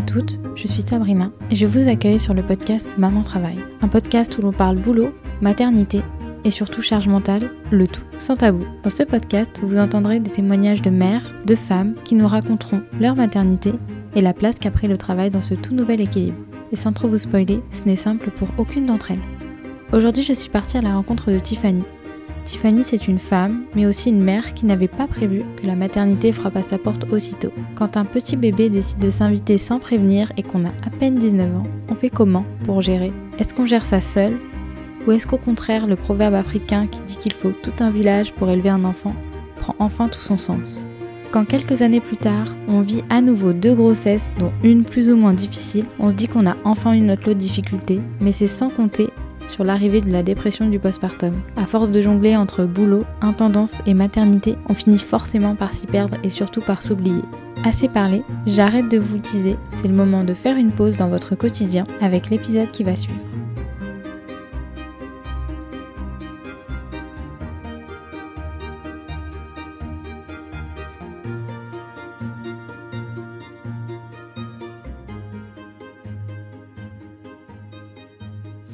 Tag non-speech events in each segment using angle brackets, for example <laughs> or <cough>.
à toutes, je suis Sabrina et je vous accueille sur le podcast Maman Travail, un podcast où l'on parle boulot, maternité et surtout charge mentale, le tout sans tabou. Dans ce podcast, vous entendrez des témoignages de mères, de femmes qui nous raconteront leur maternité et la place qu'a pris le travail dans ce tout nouvel équilibre. Et sans trop vous spoiler, ce n'est simple pour aucune d'entre elles. Aujourd'hui, je suis partie à la rencontre de Tiffany. Tiffany, c'est une femme, mais aussi une mère qui n'avait pas prévu que la maternité frappe à sa porte aussitôt. Quand un petit bébé décide de s'inviter sans prévenir et qu'on a à peine 19 ans, on fait comment pour gérer? Est-ce qu'on gère ça seul? Ou est-ce qu'au contraire, le proverbe africain qui dit qu'il faut tout un village pour élever un enfant prend enfin tout son sens? Quand quelques années plus tard, on vit à nouveau deux grossesses, dont une plus ou moins difficile, on se dit qu'on a enfin eu notre lot de difficultés, mais c'est sans compter sur l'arrivée de la dépression du postpartum. À force de jongler entre boulot, intendance et maternité, on finit forcément par s'y perdre et surtout par s'oublier. Assez parlé, j'arrête de vous teaser, c'est le moment de faire une pause dans votre quotidien avec l'épisode qui va suivre.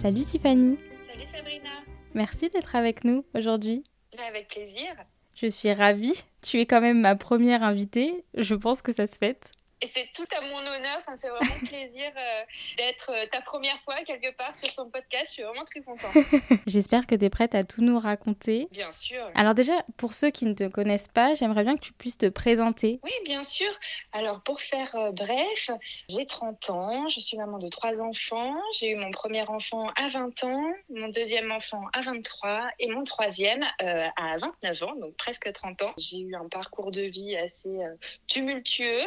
Salut Tiffany. Salut Sabrina. Merci d'être avec nous aujourd'hui. Avec plaisir. Je suis ravie. Tu es quand même ma première invitée. Je pense que ça se fait. Et c'est tout à mon honneur, ça me fait vraiment <laughs> plaisir euh, d'être euh, ta première fois quelque part sur ton podcast. Je suis vraiment très contente. <laughs> J'espère que tu es prête à tout nous raconter. Bien sûr. Alors déjà, pour ceux qui ne te connaissent pas, j'aimerais bien que tu puisses te présenter. Oui, bien sûr. Alors pour faire euh, bref, j'ai 30 ans, je suis maman de trois enfants. J'ai eu mon premier enfant à 20 ans, mon deuxième enfant à 23 et mon troisième à 29 ans, donc presque 30 ans. J'ai eu un parcours de vie assez tumultueux.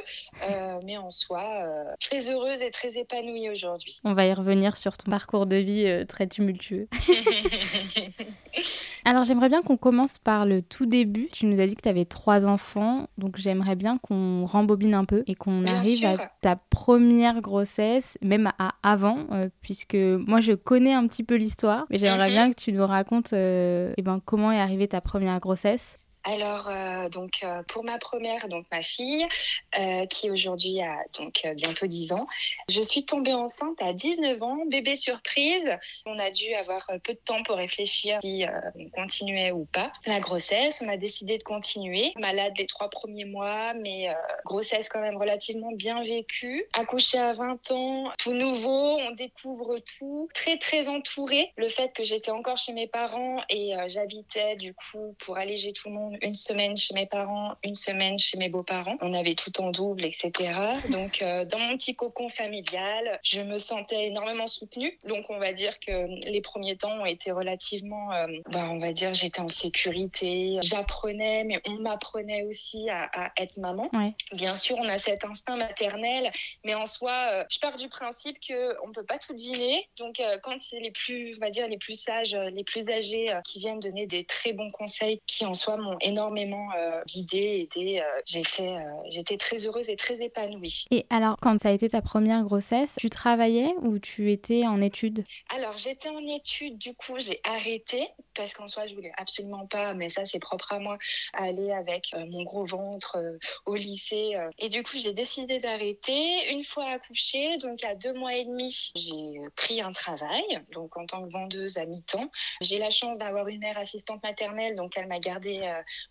Euh, mais en soi, euh, très heureuse et très épanouie aujourd'hui. On va y revenir sur ton parcours de vie euh, très tumultueux. <laughs> Alors j'aimerais bien qu'on commence par le tout début. Tu nous as dit que tu avais trois enfants, donc j'aimerais bien qu'on rembobine un peu et qu'on arrive à ta première grossesse, même à avant, puisque moi je connais un petit peu l'histoire, mais j'aimerais mhm. bien que tu nous racontes eh ben, comment est arrivée ta première grossesse. Alors, euh, donc, euh, pour ma première, donc ma fille, euh, qui aujourd'hui a donc bientôt 10 ans, je suis tombée enceinte à 19 ans, bébé surprise. On a dû avoir peu de temps pour réfléchir si on continuait ou pas la grossesse. On a décidé de continuer. Malade les trois premiers mois, mais grossesse quand même relativement bien vécue. Accouchée à 20 ans, tout nouveau, on découvre tout. Très, très entourée. Le fait que j'étais encore chez mes parents et j'habitais du coup pour alléger tout le monde une semaine chez mes parents, une semaine chez mes beaux-parents. On avait tout en double, etc. Donc, euh, dans mon petit cocon familial, je me sentais énormément soutenue. Donc, on va dire que les premiers temps ont été relativement, euh, bah, on va dire, j'étais en sécurité. J'apprenais, mais on m'apprenait aussi à, être maman. Bien sûr, on a cet instinct maternel, mais en soi, euh, je pars du principe que on peut pas tout deviner. Donc, quand c'est les plus, on va dire, les plus sages, les plus âgés qui viennent donner des très bons conseils, qui en soi m'ont énormément euh, guidée, aidée. Euh, j'étais, euh, j'étais très heureuse et très épanouie. Et alors, quand ça a été ta première grossesse, tu travaillais ou tu étais en études? Alors, j'étais en études, du coup, j'ai arrêté parce qu'en soi, je voulais absolument pas, mais ça, c'est propre à moi, aller avec mon gros ventre au lycée. Et du coup, j'ai décidé d'arrêter. Une fois accouchée, donc à deux mois et demi, j'ai pris un travail, donc en tant que vendeuse à mi-temps. J'ai la chance d'avoir une mère assistante maternelle, donc elle m'a gardée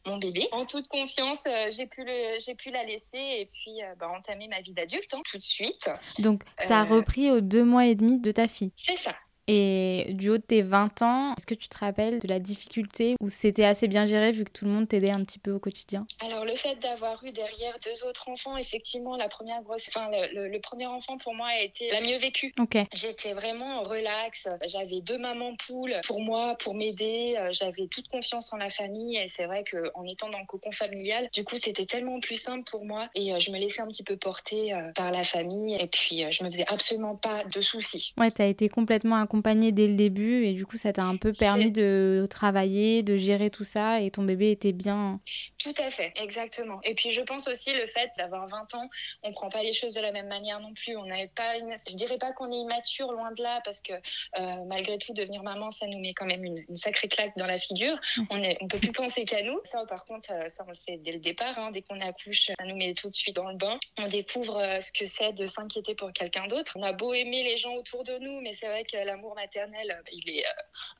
mon bébé. En toute confiance, euh, j'ai pu, le, pu la laisser et puis euh, bah, entamer ma vie d'adulte hein, tout de suite. Donc, tu as euh, repris aux deux mois et demi de ta fille C'est ça. Et du haut de tes 20 ans, est-ce que tu te rappelles de la difficulté où c'était assez bien géré vu que tout le monde t'aidait un petit peu au quotidien? Alors le fait d'avoir eu derrière deux autres enfants, effectivement, la première grosse, enfin le, premier enfant pour moi a été la mieux vécue. Ok. J'étais vraiment relax. J'avais deux mamans poules pour moi, pour m'aider. Euh, j'avais toute confiance en la famille et c'est vrai qu'en étant dans le cocon familial, du coup c'était tellement plus simple pour moi et euh, je me laissais un petit peu porter euh, par la famille et puis je me faisais absolument pas de soucis. Ouais, t'as été complètement accompagnée dès le début et du coup, ça t'a un peu permis de travailler, de gérer tout ça et ton bébé était bien. Tout à fait, exactement. Et puis je pense aussi le fait d'avoir 20 ans, on prend pas les choses de la même manière non plus. On n'avait pas, une... je dirais pas qu'on est immature, loin de là, parce que euh, malgré tout, devenir maman, ça nous met quand même une, sacrée claque dans la figure. Mmh. On est, on peut plus penser qu'à nous. Ça, par contre, euh, ça on le sait dès le départ. Hein. Dès qu'on accouche, ça nous met tout de suite dans le bain. On découvre euh, ce que c'est de s'inquiéter pour quelqu'un d'autre. On a beau aimer les gens autour de nous, mais c'est vrai que l'amour maternel, il est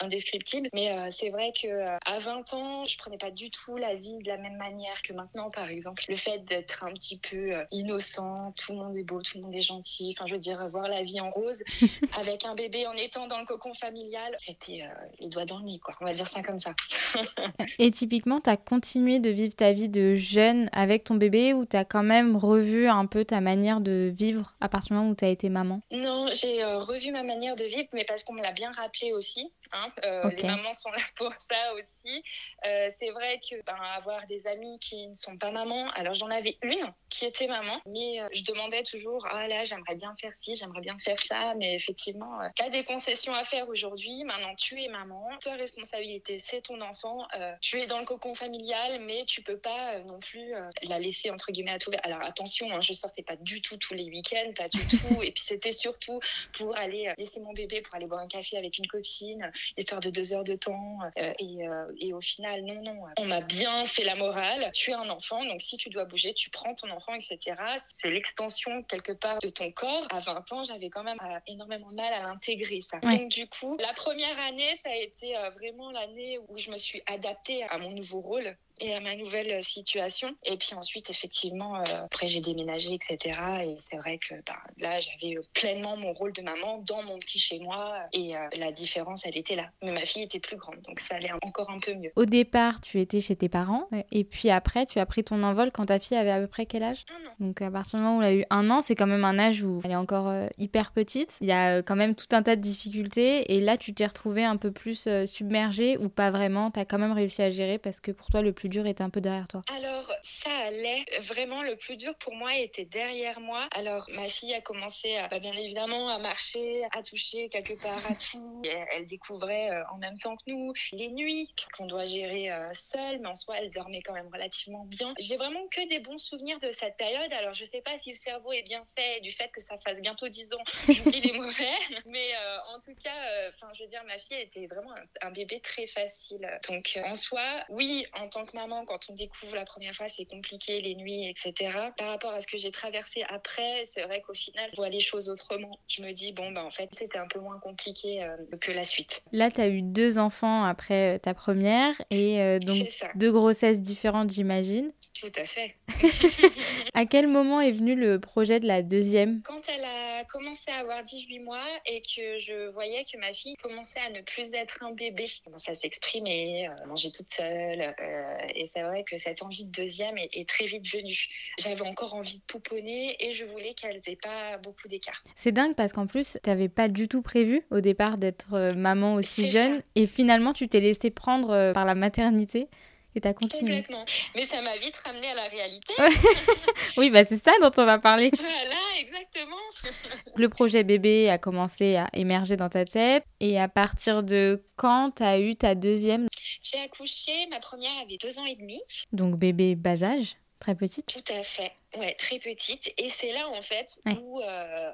indescriptible. Mais c'est vrai que à 20 ans, je prenais pas du tout la vie de la même manière que maintenant, par exemple. Le fait d'être un petit peu innocent, tout le monde est beau, tout le monde est gentil. Enfin, je veux dire, voir la vie en rose <laughs> avec un bébé en étant dans le cocon familial, c'était les doigts dans le nez, quoi. On va dire ça comme ça. <laughs> Et typiquement, tu as continué de vivre ta vie de jeune avec ton bébé ou tu as quand même revu un peu ta manière de vivre à partir du moment où tu as été maman? Non, j'ai euh, revu ma manière de vivre, mais parce qu'on me l'a bien rappelé aussi. Hein, euh, Les mamans sont là pour ça aussi. Euh, c'est vrai que ben, avoir des amis qui ne sont pas mamans, alors j'en avais une qui était maman, mais je demandais toujours ah là j'aimerais bien faire ci, j'aimerais bien faire ça, mais effectivement, tu as des concessions à faire aujourd'hui. Maintenant tu es maman, toi responsabilité, c'est ton enfant. tu es dans le cocon familial, mais tu peux pas non plus la laisser entre guillemets à tout. Alors attention, hein, je sortais pas du tout tous les week-ends, pas du tout. Et puis c'était surtout pour aller laisser mon bébé pour aller boire un café avec une copine histoire de deux heures de temps. Euh, et, euh, et, au final, non, non, on m'a bien fait la morale. Tu es un enfant, donc si tu dois bouger, tu prends ton enfant, etc. C'est l'extension quelque part de ton corps. À 20 ans, j'avais quand même euh, énormément de mal à l'intégrer, ça. Donc du coup, la première année, ça a été vraiment l'année où je me suis adaptée à mon nouveau rôle et à ma nouvelle situation. Et puis ensuite, effectivement, euh, après j'ai déménagé, etc. Et c'est vrai que bah, là, j'avais euh, pleinement mon rôle de maman dans mon petit chez moi. Et euh, la différence, elle était là. Mais ma fille était plus grande, donc ça allait encore un peu mieux. Au départ, tu étais chez tes parents. Et puis après, tu as pris ton envol quand ta fille avait à peu près quel âge? Un an. Donc à partir du moment où elle a eu un an, c'est quand même un âge où elle est encore hyper petite. Il y a quand même tout un tas de difficultés. Et là, tu t'es retrouvée un peu plus submergée ou pas vraiment? Tu as quand même réussi à gérer parce que pour toi, le plus dur était un peu derrière toi Alors, ça allait. Vraiment, le plus dur pour moi était derrière moi. Alors, ma fille a commencé, à, bah, bien évidemment, à marcher, à toucher quelque part à tout. elle découvrait euh, en même temps que nous les nuits qu'on doit gérer euh, seule, mais en soi, elle dormait quand même relativement bien. J'ai vraiment que des bons souvenirs de cette période. Alors, je sais pas si le cerveau est bien fait du fait que ça fasse bientôt 10 ans. <laughs> J'oublie les mauvais. Mais euh, en tout cas, enfin, je veux dire, ma fille était vraiment un, un bébé très facile. Donc, en soi, oui, en tant que maman, quand on découvre la première fois, c'est compliqué, les nuits, etc. Par rapport à ce que j'ai traversé après, c'est vrai qu'au final, je vois les choses autrement. Je me dis, bon, bah, en fait, c'était un peu moins compliqué euh, que la suite. Là, tu as eu deux enfants après ta première et euh, donc deux grossesses différentes, j'imagine. Tout à fait. <laughs> à quel moment est venu le projet de la deuxième? Quand elle a commencé à avoir 18 mois et que je voyais que ma fille commençait à ne plus être un bébé, commençait à s'exprimer, euh, manger toute seule. Euh, et c'est vrai que cette envie de deuxième est, très vite venue. J'avais encore envie de pouponner et je voulais qu'elle n'ait pas beaucoup d'écart. C'est dingue parce qu'en plus, tu n'avais pas du tout prévu au départ d'être euh, maman aussi jeune et finalement tu t'es laissé prendre par la maternité. Et t'as continué. Complètement. Mais ça m'a vite ramené à la réalité. <laughs> oui, bah c'est ça dont on va parler. Voilà, exactement. <laughs> Le projet bébé a commencé à émerger dans ta tête. Et à partir de quand t'as eu ta deuxième? J'ai accouché, ma première avait deux ans et demi. Donc bébé bas âge? Très petite Tout à fait, ouais, très petite. Et c'est là, en fait, où, euh,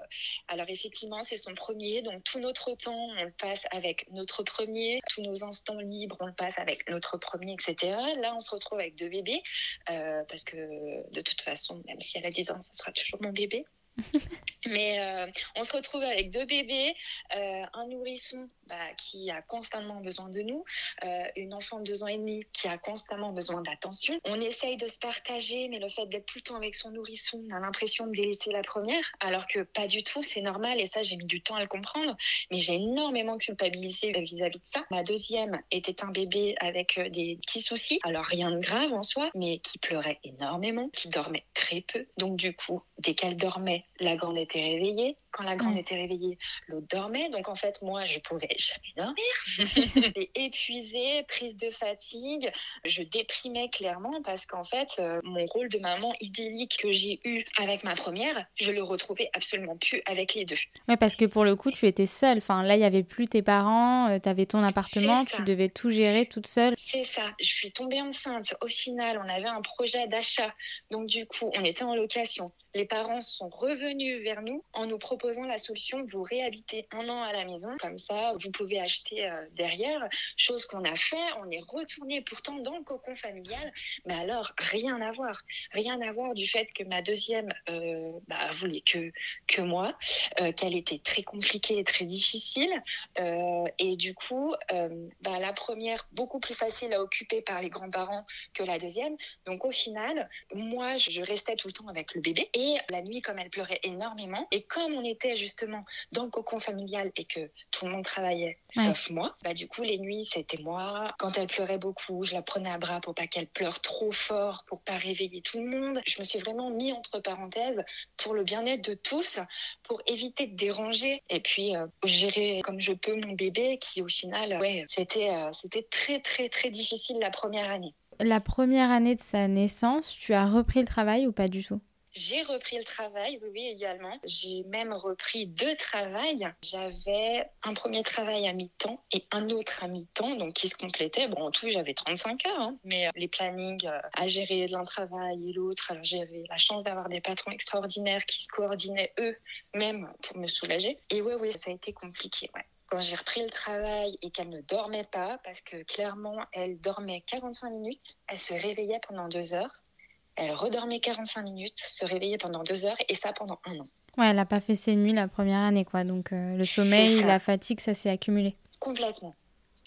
alors effectivement, c'est son premier, donc tout notre temps, on le passe avec notre premier, tous nos instants libres, on le passe avec notre premier, etc. Là, on se retrouve avec deux bébés, euh, parce que de toute façon, même si elle a 10 ans, ça sera toujours mon bébé. <laughs> Mais euh, on se retrouve avec deux bébés, euh, un nourrisson bah, qui a constamment besoin de nous, euh, une enfant de deux ans et demi qui a constamment besoin d'attention. On essaye de se partager, mais le fait d'être tout le temps avec son nourrisson, on a l'impression de délaisser la première, alors que pas du tout, c'est normal et ça j'ai mis du temps à le comprendre, mais j'ai énormément culpabilisé vis-à-vis de ça. Ma deuxième était un bébé avec des petits soucis, alors rien de grave en soi, mais qui pleurait énormément, qui dormait très peu, donc du coup, dès qu'elle dormait, dormait, la grande était réveillée. Quand la grande était réveillée, l'autre dormait. Donc en fait, moi, je pouvais jamais dormir. <laughs> J'étais épuisée, prise de fatigue. Je déprimais clairement parce qu'en fait, euh, mon rôle de maman idyllique que j'ai eu avec ma première, je le retrouvais absolument plus avec les deux. Ouais, parce que pour le coup, tu étais seule. Enfin, là, il y avait plus tes parents, euh, tu avais ton appartement, tu devais tout gérer toute seule. C'est ça. Je suis tombée enceinte. Au final, on avait un projet d'achat. Donc du coup, on était en location. Les parents sont revenus vers nous en nous proposant la solution de vous réhabiter un an à la maison. Comme ça, vous pouvez acheter euh, derrière. Chose qu'on a fait. On est retourné pourtant dans le cocon familial. Mais alors, rien à voir. Rien à voir du fait que ma deuxième euh, bah, voulait que, que moi, euh, qu'elle était très compliquée et très difficile. et du coup, bah, la première, beaucoup plus facile à occuper par les grands-parents que la deuxième. Donc au final, moi, je restais tout le temps avec le bébé. Et la nuit, comme elle pleurait énormément, et comme on était justement dans le cocon familial et que tout le monde travaillait, sauf moi, bah du coup, les nuits, c'était moi. Quand elle pleurait beaucoup, je la prenais à bras pour pas qu'elle pleure trop fort, pour pas réveiller tout le monde. Je me suis vraiment mis entre parenthèses pour le bien-être de tous, pour éviter de déranger et puis euh, gérer comme je peux mon bébé qui, au final, ouais, c'était euh, c'était très, très, très difficile la première année. La première année de sa naissance, tu as repris le travail ou pas du tout? J'ai repris le travail, oui, oui, également. J'ai même repris deux travails. J'avais un premier travail à mi-temps et un autre à mi-temps, donc qui se complétaient. Bon, en tout, j'avais 35 heures, hein. mais euh, les plannings euh, à gérer l'un travail et l'autre, j'avais la chance d'avoir des patrons extraordinaires qui se coordonnaient eux-mêmes pour me soulager. Et oui, oui, ça a été compliqué, ouais quand j'ai repris le travail et qu'elle ne dormait pas, parce que clairement, elle dormait 45 minutes, elle se réveillait pendant deux heures. Elle redormait 45 minutes, se réveillait pendant deux heures et ça pendant un an. Ouais, elle n'a pas fait ses nuits la première année, quoi. Donc euh, le sommeil, la fatigue, ça s'est accumulé. Complètement.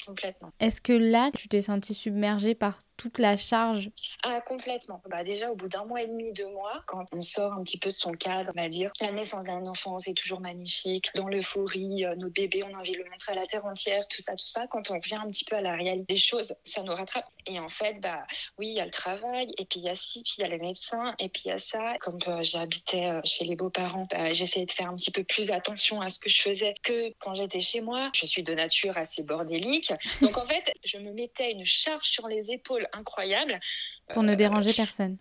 Complètement. Est-ce que là, tu t'es sentie submergée par toute la charge Ah, complètement. Bah, déjà, au bout d'un mois et demi, deux mois, quand on sort un petit peu de son cadre, on va dire, la naissance d'un enfant, c'est toujours magnifique. Dans l'euphorie, euh, notre bébé, on a envie de le montrer à la terre entière, tout ça, tout ça. Quand on vient un petit peu à la réalité des choses, ça nous rattrape. Et en fait, bah, oui, il y a le travail, et puis il y a ci, puis il y a les médecins, et puis il y a ça. Comme euh, j'habitais euh, chez les beaux-parents, bah, j'essayais de faire un petit peu plus attention à ce que je faisais que quand j'étais chez moi. Je suis de nature assez bordélique. Donc en fait, je me mettais une charge sur les épaules incroyable. Pour ne euh, déranger personne.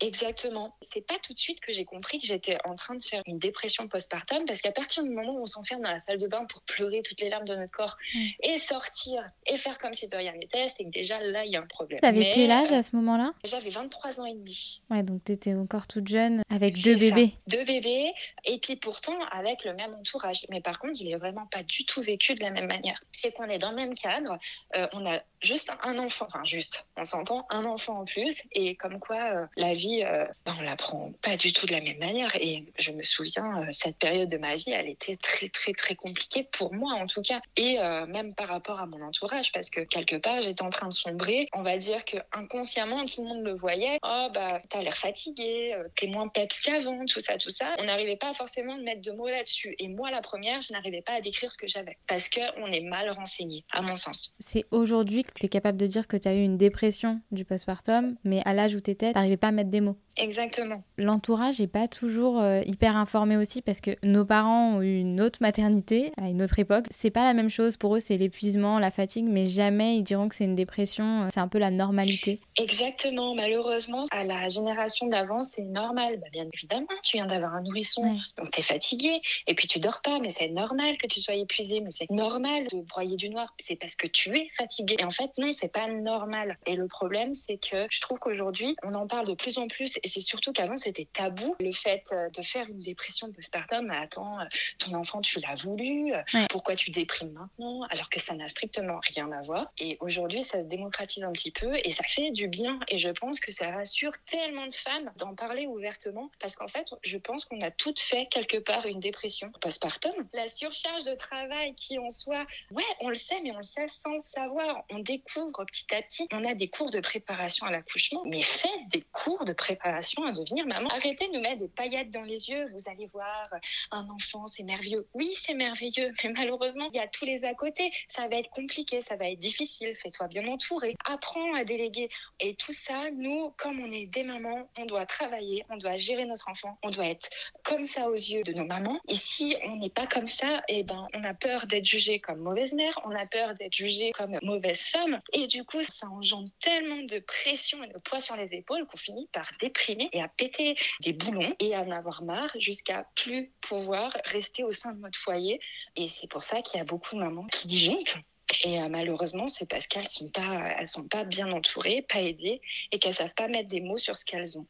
Exactement. C'est pas tout de suite que j'ai compris que j'étais en train de faire une dépression postpartum parce qu'à partir du moment où on s'enferme dans la salle de bain pour pleurer toutes les larmes de notre corps mm. et sortir et faire comme si de rien n'était, c'est que déjà là il y a un problème. T'avais quel âge à ce moment-là? J'avais 23 ans et demi. Ouais, donc t'étais encore toute jeune avec deux bébés. Deux bébés et puis pourtant avec le même entourage. Mais par contre, je l'ai vraiment pas du tout vécu de la même manière. C'est qu'on est dans le même cadre, euh, on a juste un enfant, enfin juste, on s'entend, un enfant en plus et comme quoi euh, la vie euh, ben, on la prend pas du tout de la même manière. Et je me souviens, euh, cette période de ma vie, elle était très, très, très compliquée pour moi, en tout cas. Et euh, même par rapport à mon entourage, parce que quelque part, j'étais en train de sombrer. On va dire que inconsciemment, tout le monde le voyait. Oh, bah, t'as l'air fatigué, t'es moins peps qu'avant, tout ça, tout ça. On n'arrivait pas forcément à mettre de mots là-dessus. Et moi, la première, je n'arrivais pas à décrire ce que j'avais. Parce qu'on est mal renseigné, à mon sens. C'est aujourd'hui que tu es capable de dire que tu as eu une dépression du postpartum, mais à l'âge où tu étais, tu n'arrivais pas à mettre des mots. Exactement. L'entourage n'est pas toujours euh, hyper informé aussi parce que nos parents ont eu une autre maternité à une autre époque. C'est pas la même chose pour eux, c'est l'épuisement, la fatigue, mais jamais ils diront que c'est une dépression. Euh, c'est un peu la normalité. Exactement. Malheureusement, à la génération d'avant, c'est normal. Bah, bien évidemment, tu viens d'avoir un nourrisson, donc tu es fatigué et puis tu dors pas, mais c'est normal que tu sois épuisé, mais c'est normal de broyer du noir. C'est parce que tu es fatigué. Et en fait, non, c'est pas normal. Et le problème, c'est que je trouve qu'aujourd'hui, on en parle de plus en plus et c'est surtout qu'avant, c'était tabou le fait euh, de faire une dépression postpartum. Attends, euh, ton enfant, tu l'as voulu. Euh, pourquoi tu déprimes maintenant alors que ça n'a strictement rien à voir Et aujourd'hui, ça se démocratise un petit peu et ça fait du bien. Et je pense que ça rassure tellement de femmes d'en parler ouvertement parce qu'en fait, je pense qu'on a toutes fait quelque part une dépression postpartum. La surcharge de travail qui en soi, ouais, on le sait, mais on le sait sans le savoir. On découvre petit à petit. On a des cours de préparation à l'accouchement, mais faites des cours de préparation à devenir maman. Arrêtez de nous mettre des paillettes dans les yeux. Vous allez voir, un enfant, c'est merveilleux. Oui, c'est merveilleux, mais malheureusement, il y a tous les à côté. Ça va être compliqué, ça va être difficile. Fais-toi bien entourer. Apprends à déléguer. Et tout ça, nous, comme on est des mamans, on doit travailler, on doit gérer notre enfant, on doit être comme ça aux yeux de nos mamans. Et si on n'est pas comme ça, eh ben, on a peur d'être jugé comme mauvaise mère, on a peur d'être jugé comme mauvaise femme. Et du coup, ça engendre tellement de pression et de poids sur les épaules qu'on finit par déprimer et à péter des boulons et à en avoir marre jusqu'à plus pouvoir rester au sein de notre foyer. Et c'est pour ça qu'il y a beaucoup de mamans qui disjonctent. Et euh, malheureusement, c'est parce qu'elles sont pas, sont pas bien entourées, pas aidées, et qu'elles savent pas mettre des mots sur ce qu'elles ont.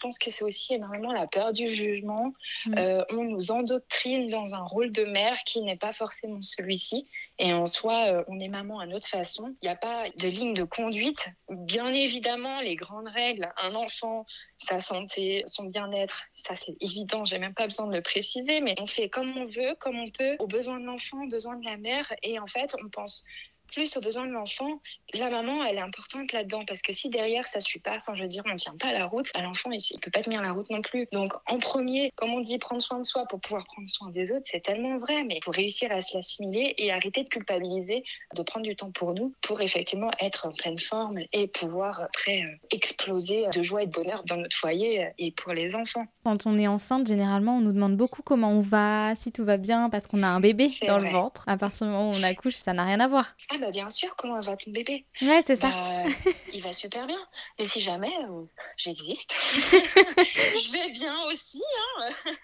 Je pense que c'est aussi énormément la peur du jugement. Mm. Euh, on nous endoctrine dans un rôle de mère qui n'est pas forcément celui-ci. Et en soi, euh, on est maman à notre façon. Il n'y a pas de ligne de conduite. Bien évidemment, les grandes règles, un enfant, sa santé, son bien-être, ça c'est évident, j'ai même pas besoin de le préciser, mais on fait comme on veut, comme on peut, aux besoins de l'enfant, aux besoins de la mère. Et en fait, on pense plus aux besoins de l'enfant, la maman, elle est importante là-dedans parce que si derrière ça suit pas, enfin je veux dire, on tient pas la route, bah, l'enfant il, il peut pas tenir la route non plus. Donc en premier, comme on dit, prendre soin de soi pour pouvoir prendre soin des autres, c'est tellement vrai, mais pour réussir à se l'assimiler et arrêter de culpabiliser, de prendre du temps pour nous, pour effectivement être en pleine forme et pouvoir après euh, exploser de joie et de bonheur dans notre foyer euh, et pour les enfants. Quand on est enceinte, généralement, on nous demande beaucoup comment on va, si tout va bien, parce qu'on a un bébé dans vrai. le ventre. À partir du moment où on accouche, ça n'a rien à voir. Ah bah bien sûr, comment va ton bébé? Ouais, c'est ça. Bah, il va super bien. Mais si jamais euh, j'existe, <laughs> <laughs> je vais bien aussi. hein. <laughs>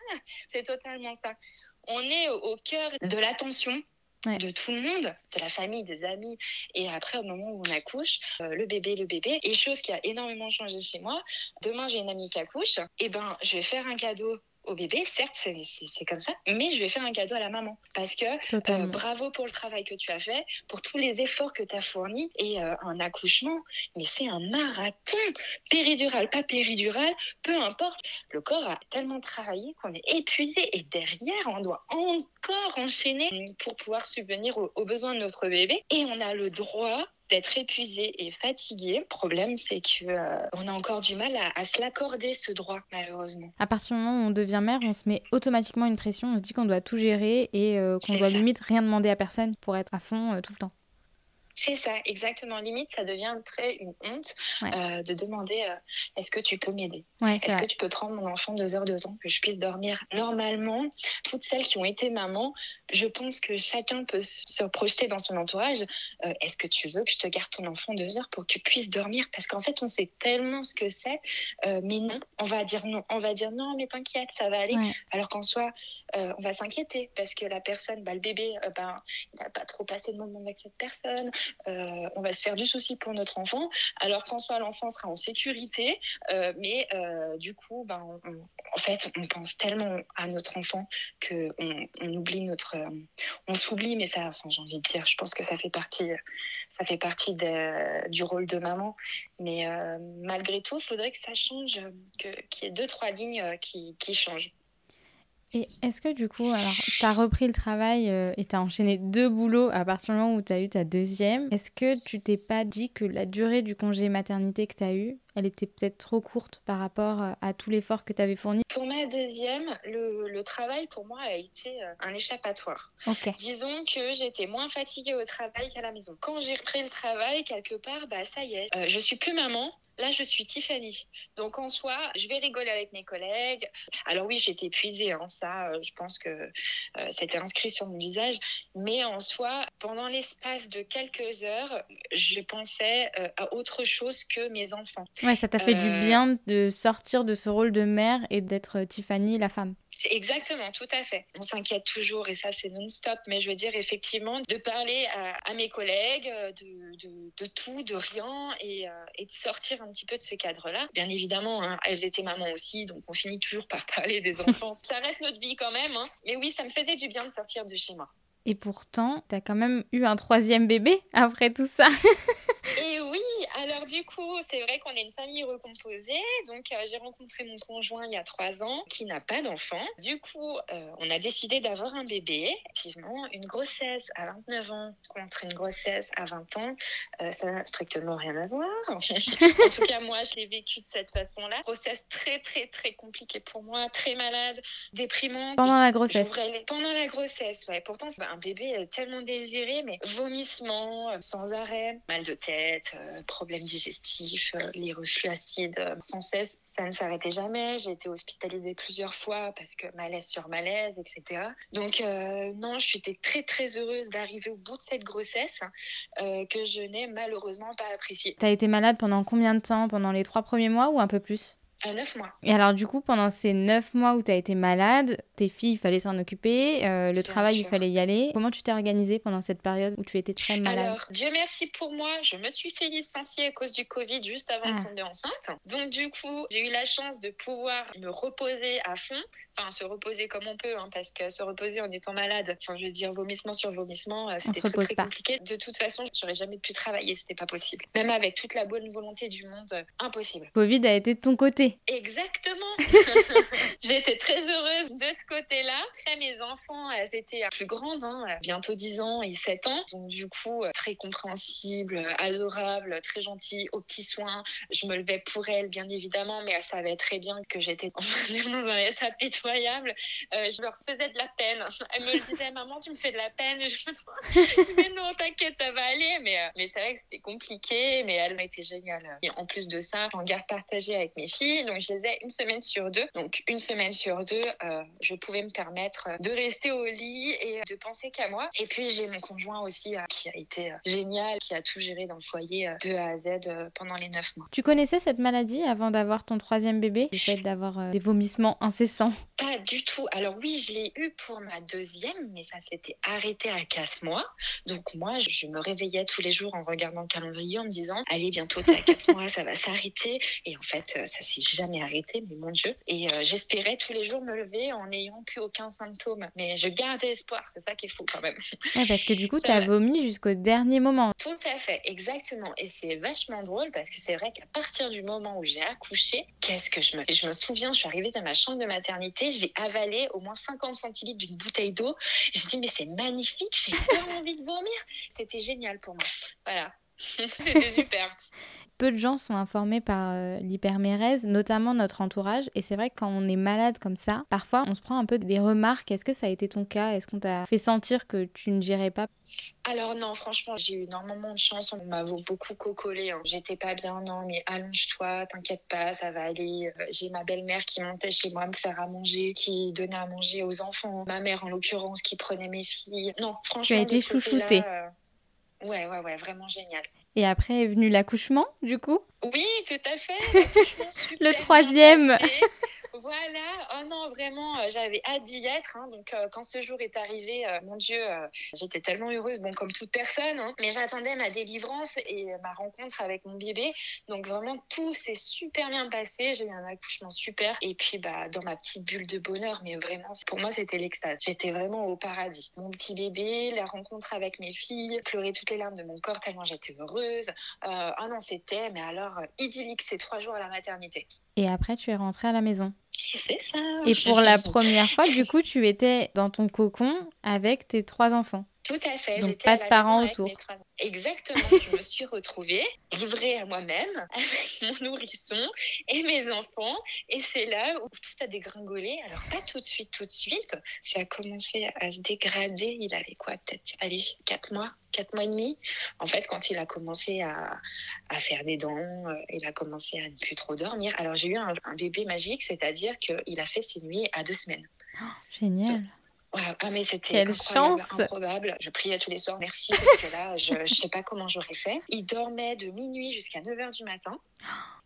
C'est totalement ça. On est au, cœur de l'attention. Ouais. de tout le monde, de la famille, des amis. Et après, au moment où on accouche, euh, le bébé, le bébé. Et chose qui a énormément changé chez moi, demain j'ai une amie qui accouche, et ben je vais faire un cadeau au bébé, certes c'est- comme ça, mais je vais faire un cadeau à la maman. Parce que euh, bravo pour le travail que tu as fait, pour tous les efforts que tu as fournis. Et euh, un accouchement, mais c'est un marathon. Péridural, pas péridural, peu importe. Le corps a tellement travaillé qu'on est épuisé. Et derrière, on doit encore enchaîner pour pouvoir subvenir aux, aux besoins de notre bébé. Et on a le droit d'être épuisé et fatigué. Le problème, c'est que euh, on a encore du mal à, à se l'accorder, ce droit, malheureusement. À partir du moment où on devient mère, on se met automatiquement une pression. On se dit qu'on doit tout gérer et euh, qu'on doit ça. limite rien demander à personne pour être à fond euh, tout le temps. C'est ça, exactement. Limite, ça devient très une honte Ouais. euh, de demander euh, est-ce que tu peux m'aider? Ouais, Est-ce que tu peux prendre mon enfant deux heures de temps que je puisse dormir Normalement, toutes celles qui ont été mamans, je pense que chacun peut se projeter dans son entourage. Euh, Est-ce que tu veux que je te garde ton enfant deux heures pour que tu puisses dormir? Parce qu'en fait, on sait tellement ce que c'est, euh, mais non, on va dire non. On va dire non, mais t'inquiète, ça va aller. Ouais. Alors qu'en soi, euh, on va s'inquiéter parce que la personne, bah, le bébé, ben, il n'a pas trop passé de moments avec cette personne. Euh, on va se faire du souci pour notre enfant. Alors qu'en soi, l'enfant sera en sécurité. Euh, mais euh, du coup, ben, en fait, on pense tellement à notre enfant que on, oublie notre, on s'oublie. Mais ça, enfin, j'ai envie de dire, je pense que ça fait partie, ça fait partie du rôle de maman. Mais malgré tout, il faudrait que ça change, qu'il y ait deux trois lignes qui changent. Et est-ce que du coup, alors, tu as repris le travail euh, et tu as enchaîné deux boulots à partir du moment où tu as eu ta deuxième Est-ce que tu t'es pas dit que la durée du congé maternité que tu as eu, elle était peut-être trop courte par rapport euh, à tout l'effort que tu avais fourni? Pour ma deuxième, le, le travail pour moi a été euh, un échappatoire. Disons que j'étais moins fatiguée au travail qu'à la maison. Quand j'ai repris le travail, quelque part, bah ça y est, euh, je suis plus maman. Là, je suis Tiffany. Donc, en soi, je vais rigoler avec mes collègues. Alors oui, j'étais épuisée. Hein, ça, euh, je pense que euh, c'était inscrit sur mon visage. Mais en soi, pendant l'espace de quelques heures, je pensais euh, à autre chose que mes enfants. Ouais, ça t'a fait du Euh, bien de sortir de ce rôle de mère et d'être Tiffany, la femme. C'est exactement, tout à fait. On s'inquiète toujours et ça c'est non-stop, mais je veux dire effectivement de parler à, à mes collègues euh, de, de, de tout, de rien et, euh, et de sortir un petit peu de ce cadre-là. Bien évidemment, hein, elles étaient mamans aussi, donc on finit toujours par <laughs> parler des enfants. <laughs> ça reste notre vie quand même, hein. mais oui, ça me faisait du bien de sortir de chez moi. Et pourtant, t'as quand même eu un troisième bébé après tout ça. <laughs> Alors du coup, c'est vrai qu'on est une famille recomposée. Donc euh, j'ai rencontré mon conjoint il y a trois ans qui n'a pas d'enfant. Du coup, euh, on a décidé d'avoir un bébé. Effectivement, une grossesse à 29 ans contre une grossesse à 20 ans, euh, ça n'a strictement rien à voir. <laughs> en tout cas, moi, je l'ai vécu de cette façon-là. Grossesse très très très compliquée pour moi, très malade, déprimante. Pendant la grossesse. Pendant la grossesse, ouais. Pourtant, c'est un bébé tellement désiré, mais vomissement sans arrêt, mal de tête, problèmes digestifs, les reflux acides sans cesse. Ça ne s'arrêtait jamais. J'ai été hospitalisée plusieurs fois parce que malaise sur malaise, etc. Donc euh, non, je suis très très heureuse d'arriver au bout de cette grossesse euh, que je n'ai malheureusement pas appréciée. T'as été malade pendant combien de temps? Pendant les trois premiers mois ou un peu plus? À 9 mois. Et alors, du coup, pendant ces 9 mois où tu as été malade, tes filles, il fallait s'en occuper, euh, le travail, il fallait y aller. Comment tu t'es organisée pendant cette période où tu étais très malade Alors, Dieu merci pour moi, je me suis fait licencier à cause du Covid juste avant de ah. tomber enceinte. Donc, du coup, j'ai eu la chance de pouvoir me reposer à fond. Enfin, se reposer comme on peut, hein, parce que se reposer en étant malade, enfin, je veux dire, vomissement sur vomissement, euh, c'était très, très compliqué. De toute façon, j'aurais jamais pu travailler, c'était pas possible. Même avec toute la bonne volonté du monde, euh, impossible. Covid a été de ton côté Exactement. <laughs> J'étais très heureuse de ce côté-là. Après, mes enfants, elles étaient plus grandes, hein, bientôt 10 ans et 7 ans. Donc, du coup, très compréhensibles, adorables, très gentilles, aux petits soins. Je me levais pour elles, bien évidemment, mais elles savaient très bien que j'étais dans un <laughs> état pitoyable. Euh, je leur faisais de la peine. Elles me disaient, maman, tu me fais de la peine. Je <laughs> me disais, non, t'inquiète, ça va aller. Mais, euh, mais c'est vrai que c'était compliqué, mais elles ont été géniales. Et en plus de ça, en garde partagée avec mes filles. Donc, je les ai une semaine sur deux. Donc, une semaine sur deux, euh, je pouvais me permettre de rester au lit et de penser qu'à moi. Et puis, j'ai mon conjoint aussi euh, qui a été euh, génial, qui a tout géré dans le foyer de A à Z pendant les neuf mois. Tu connaissais cette maladie avant d'avoir ton troisième bébé Le fait d'avoir des vomissements incessants? Pas du tout. Alors, oui, je l'ai eu pour ma deuxième, mais ça s'était arrêté à quatre mois. Donc, moi, je me réveillais tous les jours en regardant le calendrier en me disant Allez, bientôt, t'as quatre mois, ça va s'arrêter. Et en fait, ça s'est jamais arrêté, mais mon Dieu. Et euh, j'espérais tous les jours me lever en n'ayant plus aucun symptôme. Mais je gardais espoir, c'est ça qui est fou quand même. parce que du coup, tu as vomi jusqu'au dernier moment. Tout à fait, exactement. Et c'est vachement drôle parce que c'est vrai qu'à partir du moment où j'ai accouché, qu'est-ce que je me... Je me souviens, je suis arrivée dans ma chambre de maternité, j'ai avalé au moins 50 centilitres d'une bouteille d'eau. J'ai dit, mais c'est magnifique, j'ai pas <laughs> envie de vomir. C'était génial pour moi. Voilà. <laughs> C'était super. Peu de gens sont informés par euh, l'hypermérèse, notamment notre entourage. Et c'est vrai que quand on est malade comme ça, parfois on se prend un peu des remarques. Est-ce que ça a été ton cas? Est-ce qu'on t'a fait sentir que tu ne gérais pas? Alors non, franchement, j'ai eu énormément de chance. On m'a beaucoup cocolé. Hein. J'étais pas bien, non, mais allonge-toi, t'inquiète pas, ça va aller. Euh, j'ai ma belle-mère qui montait chez moi me faire à manger, qui donnait à manger aux enfants. Ma mère, en l'occurrence, qui prenait mes filles. Non, franchement, tu as été chouchoutée. Euh, ouais, ouais, ouais, vraiment génial. Et après est venu l'accouchement, du coup? Oui, tout à fait. <laughs> le troisième. Voilà, oh non, vraiment, euh, j'avais hâte d'y être. Hein. donc, euh, quand ce jour est arrivé, euh, mon Dieu, j'étais tellement heureuse, bon, comme toute personne, hein. mais j'attendais ma délivrance et ma rencontre avec mon bébé. Donc, vraiment, tout s'est super bien passé. J'ai eu un accouchement super. Et puis, bah, dans ma petite bulle de bonheur, mais vraiment, pour moi, c'était l'extase. J'étais vraiment au paradis. Mon petit bébé, la rencontre avec mes filles, pleurer toutes les larmes de mon corps tellement j'étais heureuse. ah non, c'était, mais alors, idyllique ces trois jours à la maternité. Et après, tu es rentrée à la maison? C'est ça. Et pour la première fois, du coup, tu étais dans ton cocon avec tes trois enfants. Tout à fait. Donc pas de parents autour. Exactement. je me suis retrouvée livrée à moi-même <laughs> avec mon nourrisson et mes enfants. Et c'est là où tout a dégringolé. Alors pas tout de suite, tout de suite. Ça a commencé à se dégrader. Il avait quoi Peut-être, allez, quatre mois, quatre mois et demi. En fait, quand il a commencé à, à faire des dents, euh, il a commencé à ne plus trop dormir. Alors j'ai eu un, bébé magique, c'est-à-dire qu'il a fait ses nuits à deux semaines. Oh, génial. Ah, mais c'était Quelle chance improbable. Je priais tous les soirs, merci, parce que là, je ne sais pas comment j'aurais fait. Il dormait de minuit jusqu'à 9h du matin.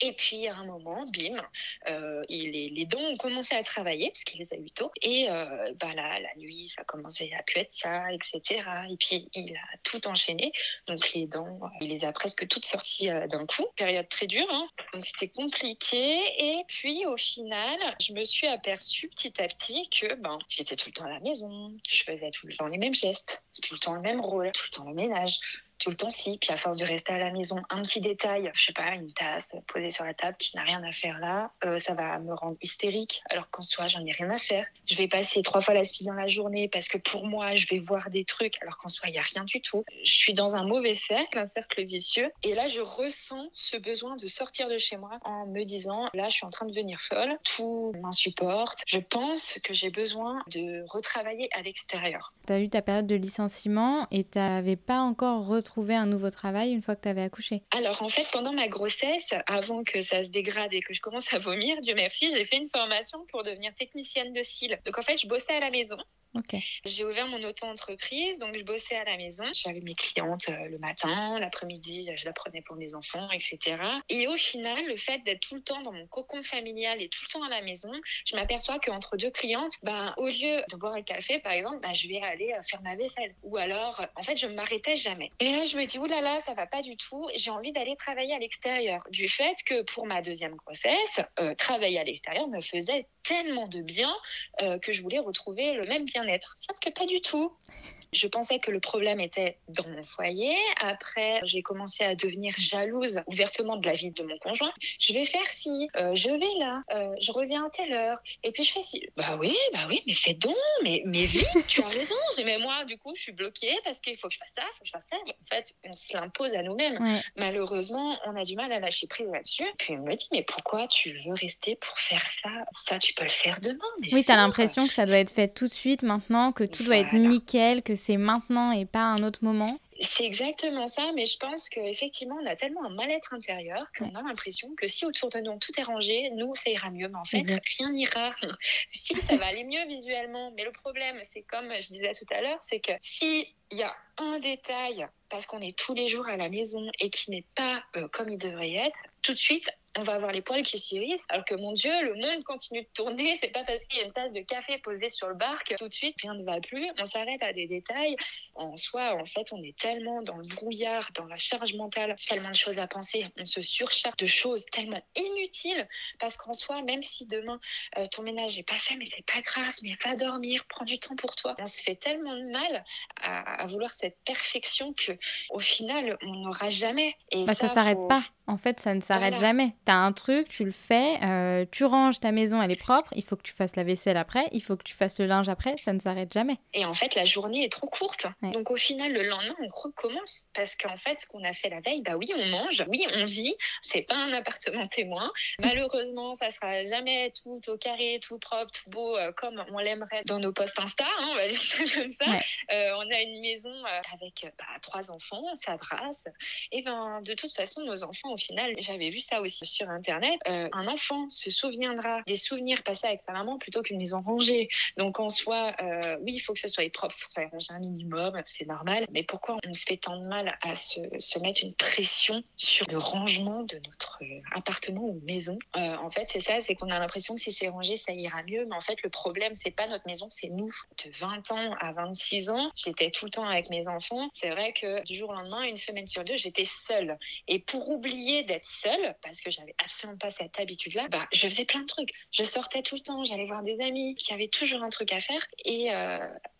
Et puis, à un moment, bim, euh, il, les, dents ont commencé à travailler, parce qu'il les a eu tôt. Et euh, bah, la, la, nuit, ça commençait à pu être ça, etc. Et puis, il a tout enchaîné. Donc, les dents, il les a presque toutes sorties euh, d'un coup. Période très dure, hein. donc c'était compliqué. Et puis, au final, je me suis aperçue petit à petit que ben, j'étais tout le temps à la maison je faisais tout le temps les mêmes gestes, tout le temps le même rôle, tout le temps le ménage, tout le temps si. Puis à force de rester à la maison, un petit détail, je sais pas, une tasse posée sur la table qui n'a rien à faire là, euh, ça va me rendre hystérique. Alors qu'en soi, j'en ai rien à faire. Je vais passer trois fois la spie dans la journée parce que pour moi, je vais voir des trucs alors qu'en soi, il y a rien du tout. Je suis dans un mauvais cercle, un cercle vicieux. Et là, je ressens ce besoin de sortir de chez moi en me disant, là, je suis en train de devenir folle. Tout m'insupporte. Je pense que j'ai besoin de retravailler à l'extérieur. Tu as eu ta période de licenciement et tu n'avais pas encore retrouvé un nouveau travail une fois que tu avais accouché Alors en fait, pendant ma grossesse, avant que ça se dégrade et que je commence à vomir, Dieu merci, j'ai fait une formation pour devenir technicienne de cils. Donc en fait, je bossais à la maison. J'ai ouvert mon auto-entreprise, donc je bossais à la maison. J'avais mes clientes euh, le matin, l'après-midi, je la prenais pour mes enfants, etc. Et au final, le fait d'être tout le temps dans mon cocon familial et tout le temps à la maison, je m'aperçois qu'entre deux clientes, ben, au lieu de boire un café, par exemple, ben, je vais aller euh, faire ma vaisselle. Ou alors, en fait, je ne m'arrêtais jamais. Et je me dis, oulala, là là, ça va pas du tout. J'ai envie d'aller travailler à l'extérieur. Du fait que pour ma deuxième grossesse, euh, travailler à l'extérieur me faisait tellement de bien que je voulais retrouver le même bien-être. Sauf que pas du tout. Je pensais que le problème était dans mon foyer. Après, j'ai commencé à devenir jalouse ouvertement de la vie de mon conjoint. Je vais faire ci, euh, je vais là, euh, je reviens à telle heure. Et puis je fais ci. Bah oui, bah oui, mais fais donc, mais, mais vite, tu as raison. Mais moi, du coup, je suis bloquée parce qu'il faut que je fasse ça, il faut que je fasse ça. en fait, on se l'impose à nous-mêmes. Malheureusement, on a du mal à lâcher prise là-dessus. Puis on me dit, mais pourquoi tu veux rester pour faire ça? Ça, tu peux le faire demain. oui, tu as l'impression que ça doit être fait tout de suite maintenant, que tout doit être nickel, que c'est maintenant et pas un autre moment c'est exactement ça, mais je pense qu'effectivement, on a tellement un mal-être intérieur qu'on a l'impression que si autour de nous tout est rangé, nous, ça ira mieux. Mais en fait, rien n'ira. <laughs> si, ça va aller mieux visuellement. Mais le problème, c'est comme je disais tout à l'heure, c'est que s'il y a un détail, parce qu'on est tous les jours à la maison et qui n'est pas euh, comme il devrait être, tout de suite, on va avoir les poils qui s'irissent, alors que mon Dieu, le monde continue de tourner. C'est pas parce qu'il y a une tasse de café posée sur le bar que tout de suite rien ne va plus. On s'arrête à des détails. En soi, en fait, on est tellement dans le brouillard, dans la charge mentale, tellement de choses à penser. On se surcharge de choses tellement inutiles parce qu'en soi, même si demain euh, ton ménage n'est pas fait, mais c'est pas grave, mais va dormir, prends du temps pour toi. On se fait tellement de mal à, vouloir cette perfection que au final, on n'aura jamais. Et bah, ça, ça s'arrête pas. En fait, ça ne s'arrête jamais. Tu as un truc, tu le fais, euh, tu ranges ta maison, elle est propre, il faut que tu fasses la vaisselle après, il faut que tu fasses le linge après, ça ne s'arrête jamais. Et en fait, la journée est trop courte. Donc au final, le lendemain, on recommence parce qu'en fait, ce qu'on a fait la veille, bah oui, on mange, oui, on vit, c'est pas un appartement témoin. <laughs> Malheureusement, ça sera jamais tout au carré, tout propre, tout beau euh, comme on l'aimerait dans nos posts Insta, hein, on va dire ça comme ça. Euh, on a une maison avec bah, trois enfants, ça brasse. Et ben de toute façon, nos enfants final, j'avais vu ça aussi sur Internet. Euh, un enfant se souviendra des souvenirs passés avec sa maman plutôt qu'une maison rangée. Donc en soi, euh, oui, il faut que ce soit propre, que ce soit rangé un minimum, c'est normal. Mais pourquoi on se fait tant de mal à se, se mettre une pression sur le rangement de notre euh, appartement ou maison? En fait, c'est ça, c'est qu'on a l'impression que si c'est rangé, ça ira mieux. Mais en fait, le problème, c'est pas notre maison, c'est nous. De 20 ans à 26 ans, j'étais tout le temps avec mes enfants. C'est vrai que du jour au lendemain, une semaine sur deux, j'étais seule. Et pour oublier d'être seule, parce que j'avais absolument pas cette habitude-là, bah, je faisais plein de trucs. Je sortais tout le temps, j'allais voir des amis qui avaient toujours un truc à faire et euh,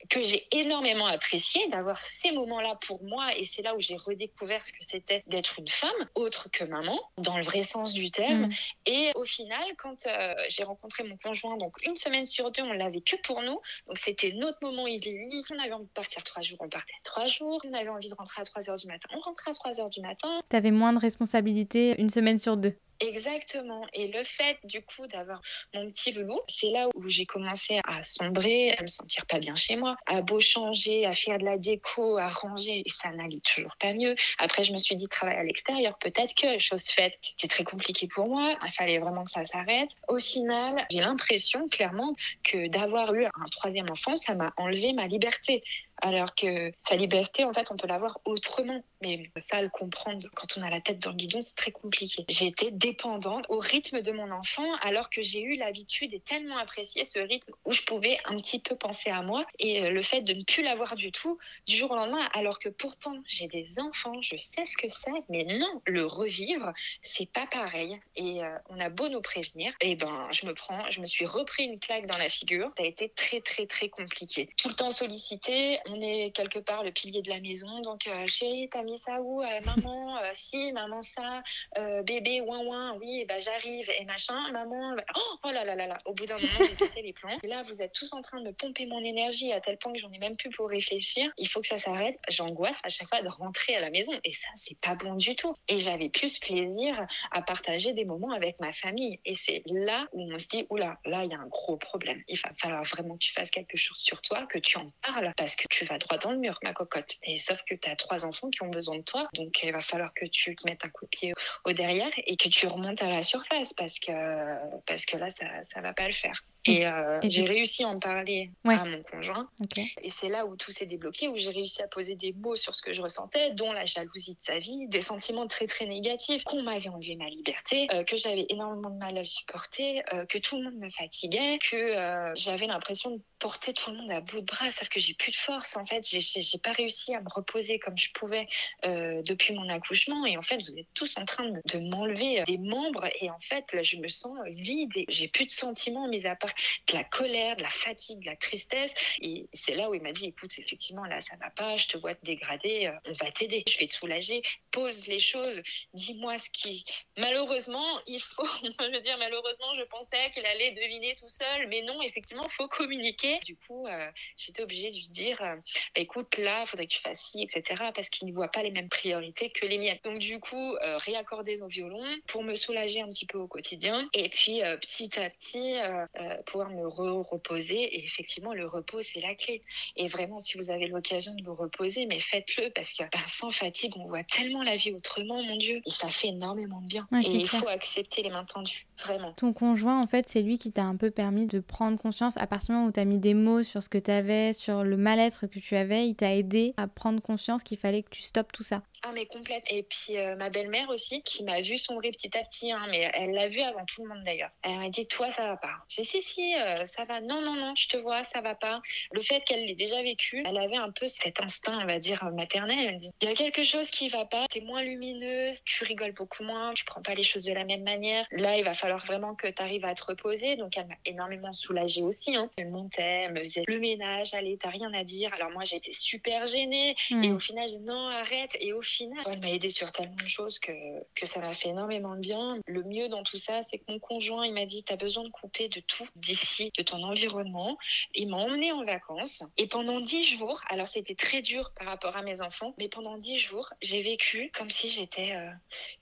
que j'ai énormément apprécié d'avoir ces moments-là pour moi. Et c'est là où j'ai redécouvert ce que c'était d'être une femme, autre que maman, dans le vrai sens du terme. Mm. Et au final, quand euh, j'ai rencontré mon conjoint, donc une semaine sur deux, on l'avait que pour nous. Donc c'était notre moment idyllique. On avait envie de partir trois jours, on partait trois jours. On avait envie de rentrer à 3 heures du matin, on rentrait à 3 heures du matin. Tu avais moins de responsabilités une semaine sur deux. Exactement. Et le fait, du coup, d'avoir mon petit loulou, c'est là où j'ai commencé à sombrer, à me sentir pas bien chez moi, à beau changer, à faire de la déco, à ranger, et ça n'allait toujours pas mieux. Après, je me suis dit, travailler à l'extérieur, peut-être que, chose faite, c'était très compliqué pour moi. Il fallait vraiment que ça s'arrête. Au final, j'ai l'impression, clairement, que d'avoir eu un troisième enfant, ça m'a enlevé ma liberté. Alors que sa liberté, en fait, on peut l'avoir autrement. Mais ça, le comprendre quand on a la tête dans le guidon, c'est très compliqué. J'ai été dépendante au rythme de mon enfant, alors que j'ai eu l'habitude et tellement apprécié ce rythme où je pouvais un petit peu penser à moi. Et euh, le fait de ne plus l'avoir du tout, du jour au lendemain, alors que pourtant j'ai des enfants, je sais ce que c'est, mais non, le revivre, c'est pas pareil. Et euh, on a beau nous prévenir, et eh ben, je me prends, je me suis repris une claque dans la figure. Ça a été très, très, très compliqué. Tout le temps sollicité, on est quelque part le pilier de la maison. Donc, euh, chérie, t'as ça où Maman, si, maman ça, bébé, ouin ouin, oui, bah j'arrive et machin. Maman, oh, oh, là là là là. Au bout d'un moment, j'ai pété les plombs. Et là, vous êtes tous en train de me pomper mon énergie à tel point que j'en ai même plus pour réfléchir. Il faut que ça s'arrête. J'angoisse à chaque fois de rentrer à la maison et ça, c'est pas bon du tout. Et j'avais plus plaisir à partager des moments avec ma famille. Et c'est là où on se dit, oula, là, il y a un gros problème. Il va falloir vraiment que tu fasses quelque chose sur toi, que tu en parles, parce que tu vas droit dans le mur, ma cocotte. Et sauf que tu as trois enfants qui ont besoin de toi, donc il va falloir que tu te mettes un coup de pied au derrière et que tu remontes à la surface, parce que, parce que là, ça, ça va pas le faire. Et, euh, j'ai réussi à en parler à mon conjoint. Et c'est là où tout s'est débloqué, où j'ai réussi à poser des mots sur ce que je ressentais, dont la jalousie de sa vie, des sentiments très très négatifs, qu'on m'avait enlevé ma liberté, euh, que j'avais énormément de mal à le supporter, euh, que tout le monde me fatiguait, que j'avais l'impression de porter tout le monde à bout de bras, sauf que j'ai plus de force en fait. J'ai pas réussi à me reposer comme je pouvais depuis mon accouchement. Et en fait, vous êtes tous en train de, m'enlever des membres. Et en fait, là, je me sens vide et j'ai plus de sentiments, mis à part de la colère, de la fatigue, de la tristesse. Et c'est là où il m'a dit, écoute, effectivement, là, ça va pas, je te vois te dégrader, euh, on va t'aider, je vais te soulager, pose les choses, dis-moi ce qui... Malheureusement, <laughs> il faut, je veux dire, malheureusement, je pensais qu'il allait deviner tout seul, mais non, effectivement, il faut communiquer. Du coup, euh, j'étais obligée de lui dire, euh, écoute, là, il faudrait que tu fasses ci, etc., parce qu'il ne voit pas les mêmes priorités que les miennes. Donc, du coup, réaccorder nos violons pour me soulager un petit peu au quotidien. Et puis, petit à petit, pouvoir me reposer. Et effectivement, le repos, c'est la clé. Et vraiment, si vous avez l'occasion de vous reposer, mais faites-le parce que ben, sans fatigue, on voit tellement la vie autrement, mon Dieu. Et ça fait énormément de bien. et il faut accepter les mains tendues, vraiment. Ton conjoint, en fait, c'est lui qui t'a un peu permis de prendre conscience à partir du moment où tu as mis des mots sur ce que tu avais, sur le mal-être que tu avais. Il t'a aidé à prendre conscience qu'il fallait que tu stoppes tout ça. Ah mais complète. Et puis euh, ma belle-mère aussi, qui m'a vu sombrer petit à petit, hein, mais elle l'a vu avant tout le monde d'ailleurs. Elle m'a dit toi ça va pas. J'ai si si euh, ça va. Non non non, je te vois ça va pas. Le fait qu'elle l'ait déjà vécu, elle avait un peu cet instinct, on va dire maternel. Elle me dit il y a quelque chose qui va pas. T'es moins lumineuse, tu rigoles beaucoup moins, tu prends pas les choses de la même manière. Là il va falloir vraiment que tu arrives à te reposer. Donc elle m'a énormément soulagée aussi. Hein. Elle montait, elle me faisait le ménage, allez t'as rien à dire. Alors moi j'étais super gênée et au final j'ai non arrête et au elle m'a aidé sur tellement de choses que, que ça m'a fait énormément de bien. Le mieux dans tout ça, c'est que mon conjoint, il m'a dit, tu as besoin de couper de tout d'ici, de ton environnement. Il m'a emmené en vacances. Et pendant dix jours, alors c'était très dur par rapport à mes enfants, mais pendant dix jours, j'ai vécu comme si j'étais euh,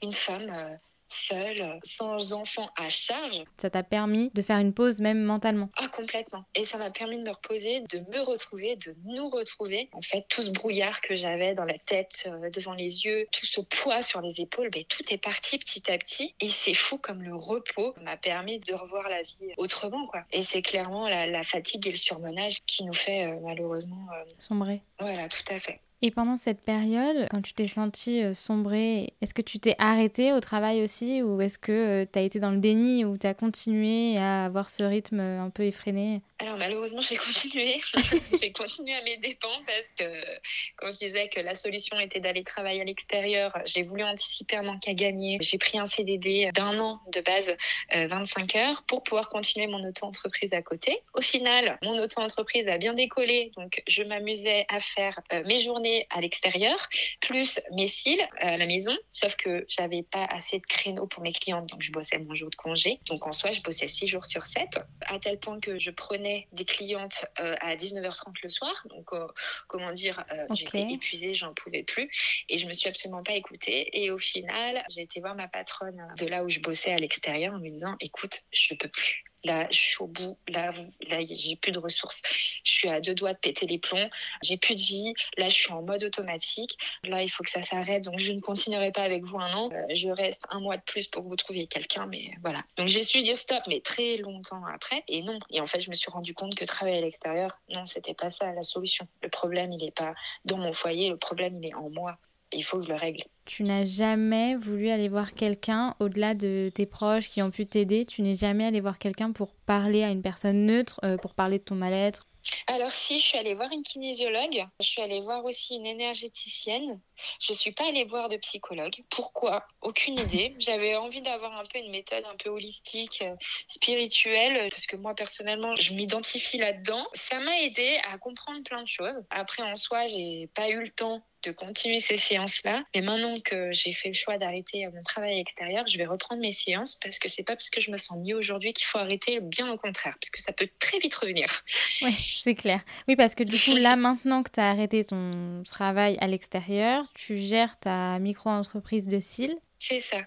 une femme euh, seule, sans enfant à charge. Ça t'a permis de faire une pause même mentalement Ah complètement. Et ça m'a permis de me reposer, de me retrouver, de nous retrouver. En fait, tout ce brouillard que j'avais dans la tête, euh, devant les yeux, tout ce poids sur les épaules, ben, tout est parti petit à petit. Et c'est fou comme le repos m'a permis de revoir la vie autrement. quoi. Et c'est clairement la, fatigue et le surmenage qui nous fait euh, malheureusement... Euh, Sombrer. Voilà, tout à fait. Et pendant cette période, quand tu t'es sentie euh, sombrer, est-ce que tu t'es arrêtée au travail aussi ou est-ce que euh, tu as été dans le déni ou tu as continué à avoir ce rythme un peu effréné? Alors malheureusement, j'ai <laughs> continué. <laughs> j'ai continué à mes dépens parce que quand je disais que la solution était d'aller travailler à l'extérieur, j'ai voulu anticiper un manque à gagner. J'ai pris un CDD d'un an de base, 25 euh, heures, pour pouvoir continuer mon auto-entreprise à côté. Au final, mon auto-entreprise a bien décollé, donc je m'amusais à faire euh, mes journées à l'extérieur, plus mes cils à la maison, sauf que j'avais pas assez de créneaux pour mes clientes, donc je bossais mon jour de congé. Donc en soi, je bossais 6 jours sur 7, à tel point que je prenais des clientes euh, à 19h30 le soir. Donc, euh, comment dire, euh, j'étais épuisée, j'en pouvais plus. Et je me suis absolument pas écoutée. Et au final, j'ai été voir ma patronne de là où je bossais à l'extérieur en lui disant, écoute, je peux plus. Là, je suis au bout. Là, j'ai plus de ressources. Je suis à deux doigts de péter les plombs. J'ai plus de vie. Là, je suis en mode automatique. Là, il faut que ça s'arrête. Donc, je ne continuerai pas avec vous un an. Euh, je reste un mois de plus pour que vous trouviez quelqu'un. Mais voilà. Donc, j'ai su dire stop, mais très longtemps après. Et non. Et en fait, je me suis rendu compte que travailler à l'extérieur, non, c'était pas ça la solution. Le problème, il n'est pas dans mon foyer. Le problème, il est en moi. Il faut que je le règle. Tu n'as jamais voulu aller voir quelqu'un au-delà de tes proches qui ont pu t'aider? Tu n'es jamais allé voir quelqu'un pour parler à une personne neutre, euh, pour parler de ton mal-être? Alors si, je suis allée voir une kinésiologue, je suis allée voir aussi une énergéticienne. Je suis pas allée voir de psychologue. Pourquoi? Aucune <laughs> idée. J'avais envie d'avoir un peu une méthode un peu holistique, euh, spirituelle, parce que moi personnellement, je m'identifie là-dedans. Ça m'a aidé à comprendre plein de choses. Après, en soi, j'ai pas eu le temps de continuer ces séances-là. Mais maintenant que j'ai fait le choix d'arrêter mon travail extérieur, je vais reprendre mes séances parce que c'est pas parce que je me sens mieux aujourd'hui qu'il faut arrêter, bien au contraire, parce que ça peut très vite revenir. <laughs> Oui, c'est clair. Oui, parce que du coup, là, <laughs> maintenant que tu as arrêté ton travail à l'extérieur, tu gères ta micro-entreprise de cils. C'est ça.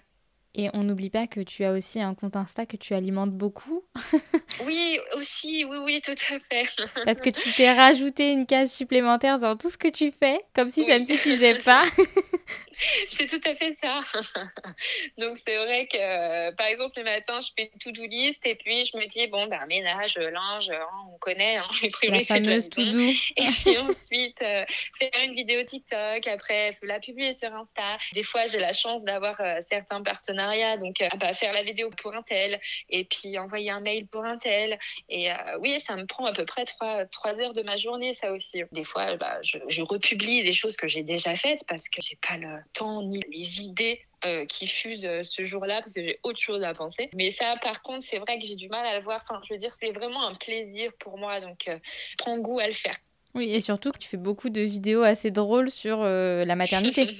Et on n'oublie pas que tu as aussi un compte Insta que tu alimentes beaucoup. <laughs> oui, aussi, oui, oui, tout à fait. <laughs> Parce que tu t'es rajouté une case supplémentaire dans tout ce que tu fais, comme si ça ne suffisait pas. <laughs> <laughs> c'est tout à fait ça. <laughs> Donc c'est vrai que euh, par exemple le matin je fais une to-do list et puis je me dis bon ben ménage, linge, hein, on connaît hein, <laughs> les priorités la fameuse to-do. Et puis ensuite euh, faire une vidéo TikTok, après la publier sur Insta. Des fois j'ai la chance d'avoir euh, certains partenariats donc bah, faire la vidéo pour un tel et puis envoyer un mail pour un tel. Et oui ça me prend à peu près trois, trois heures de ma journée ça aussi. Des fois bah, je, je republie des choses que j'ai déjà faites parce que j'ai pas le temps ni les idées euh, qui fusent euh, ce jour-là parce que j'ai autre chose à penser. Mais ça, par contre, c'est vrai que j'ai du mal à le voir. Enfin, je veux dire, c'est vraiment un plaisir pour moi, donc euh, prends goût à le faire. Oui, et surtout que tu fais beaucoup de vidéos assez drôles sur la maternité.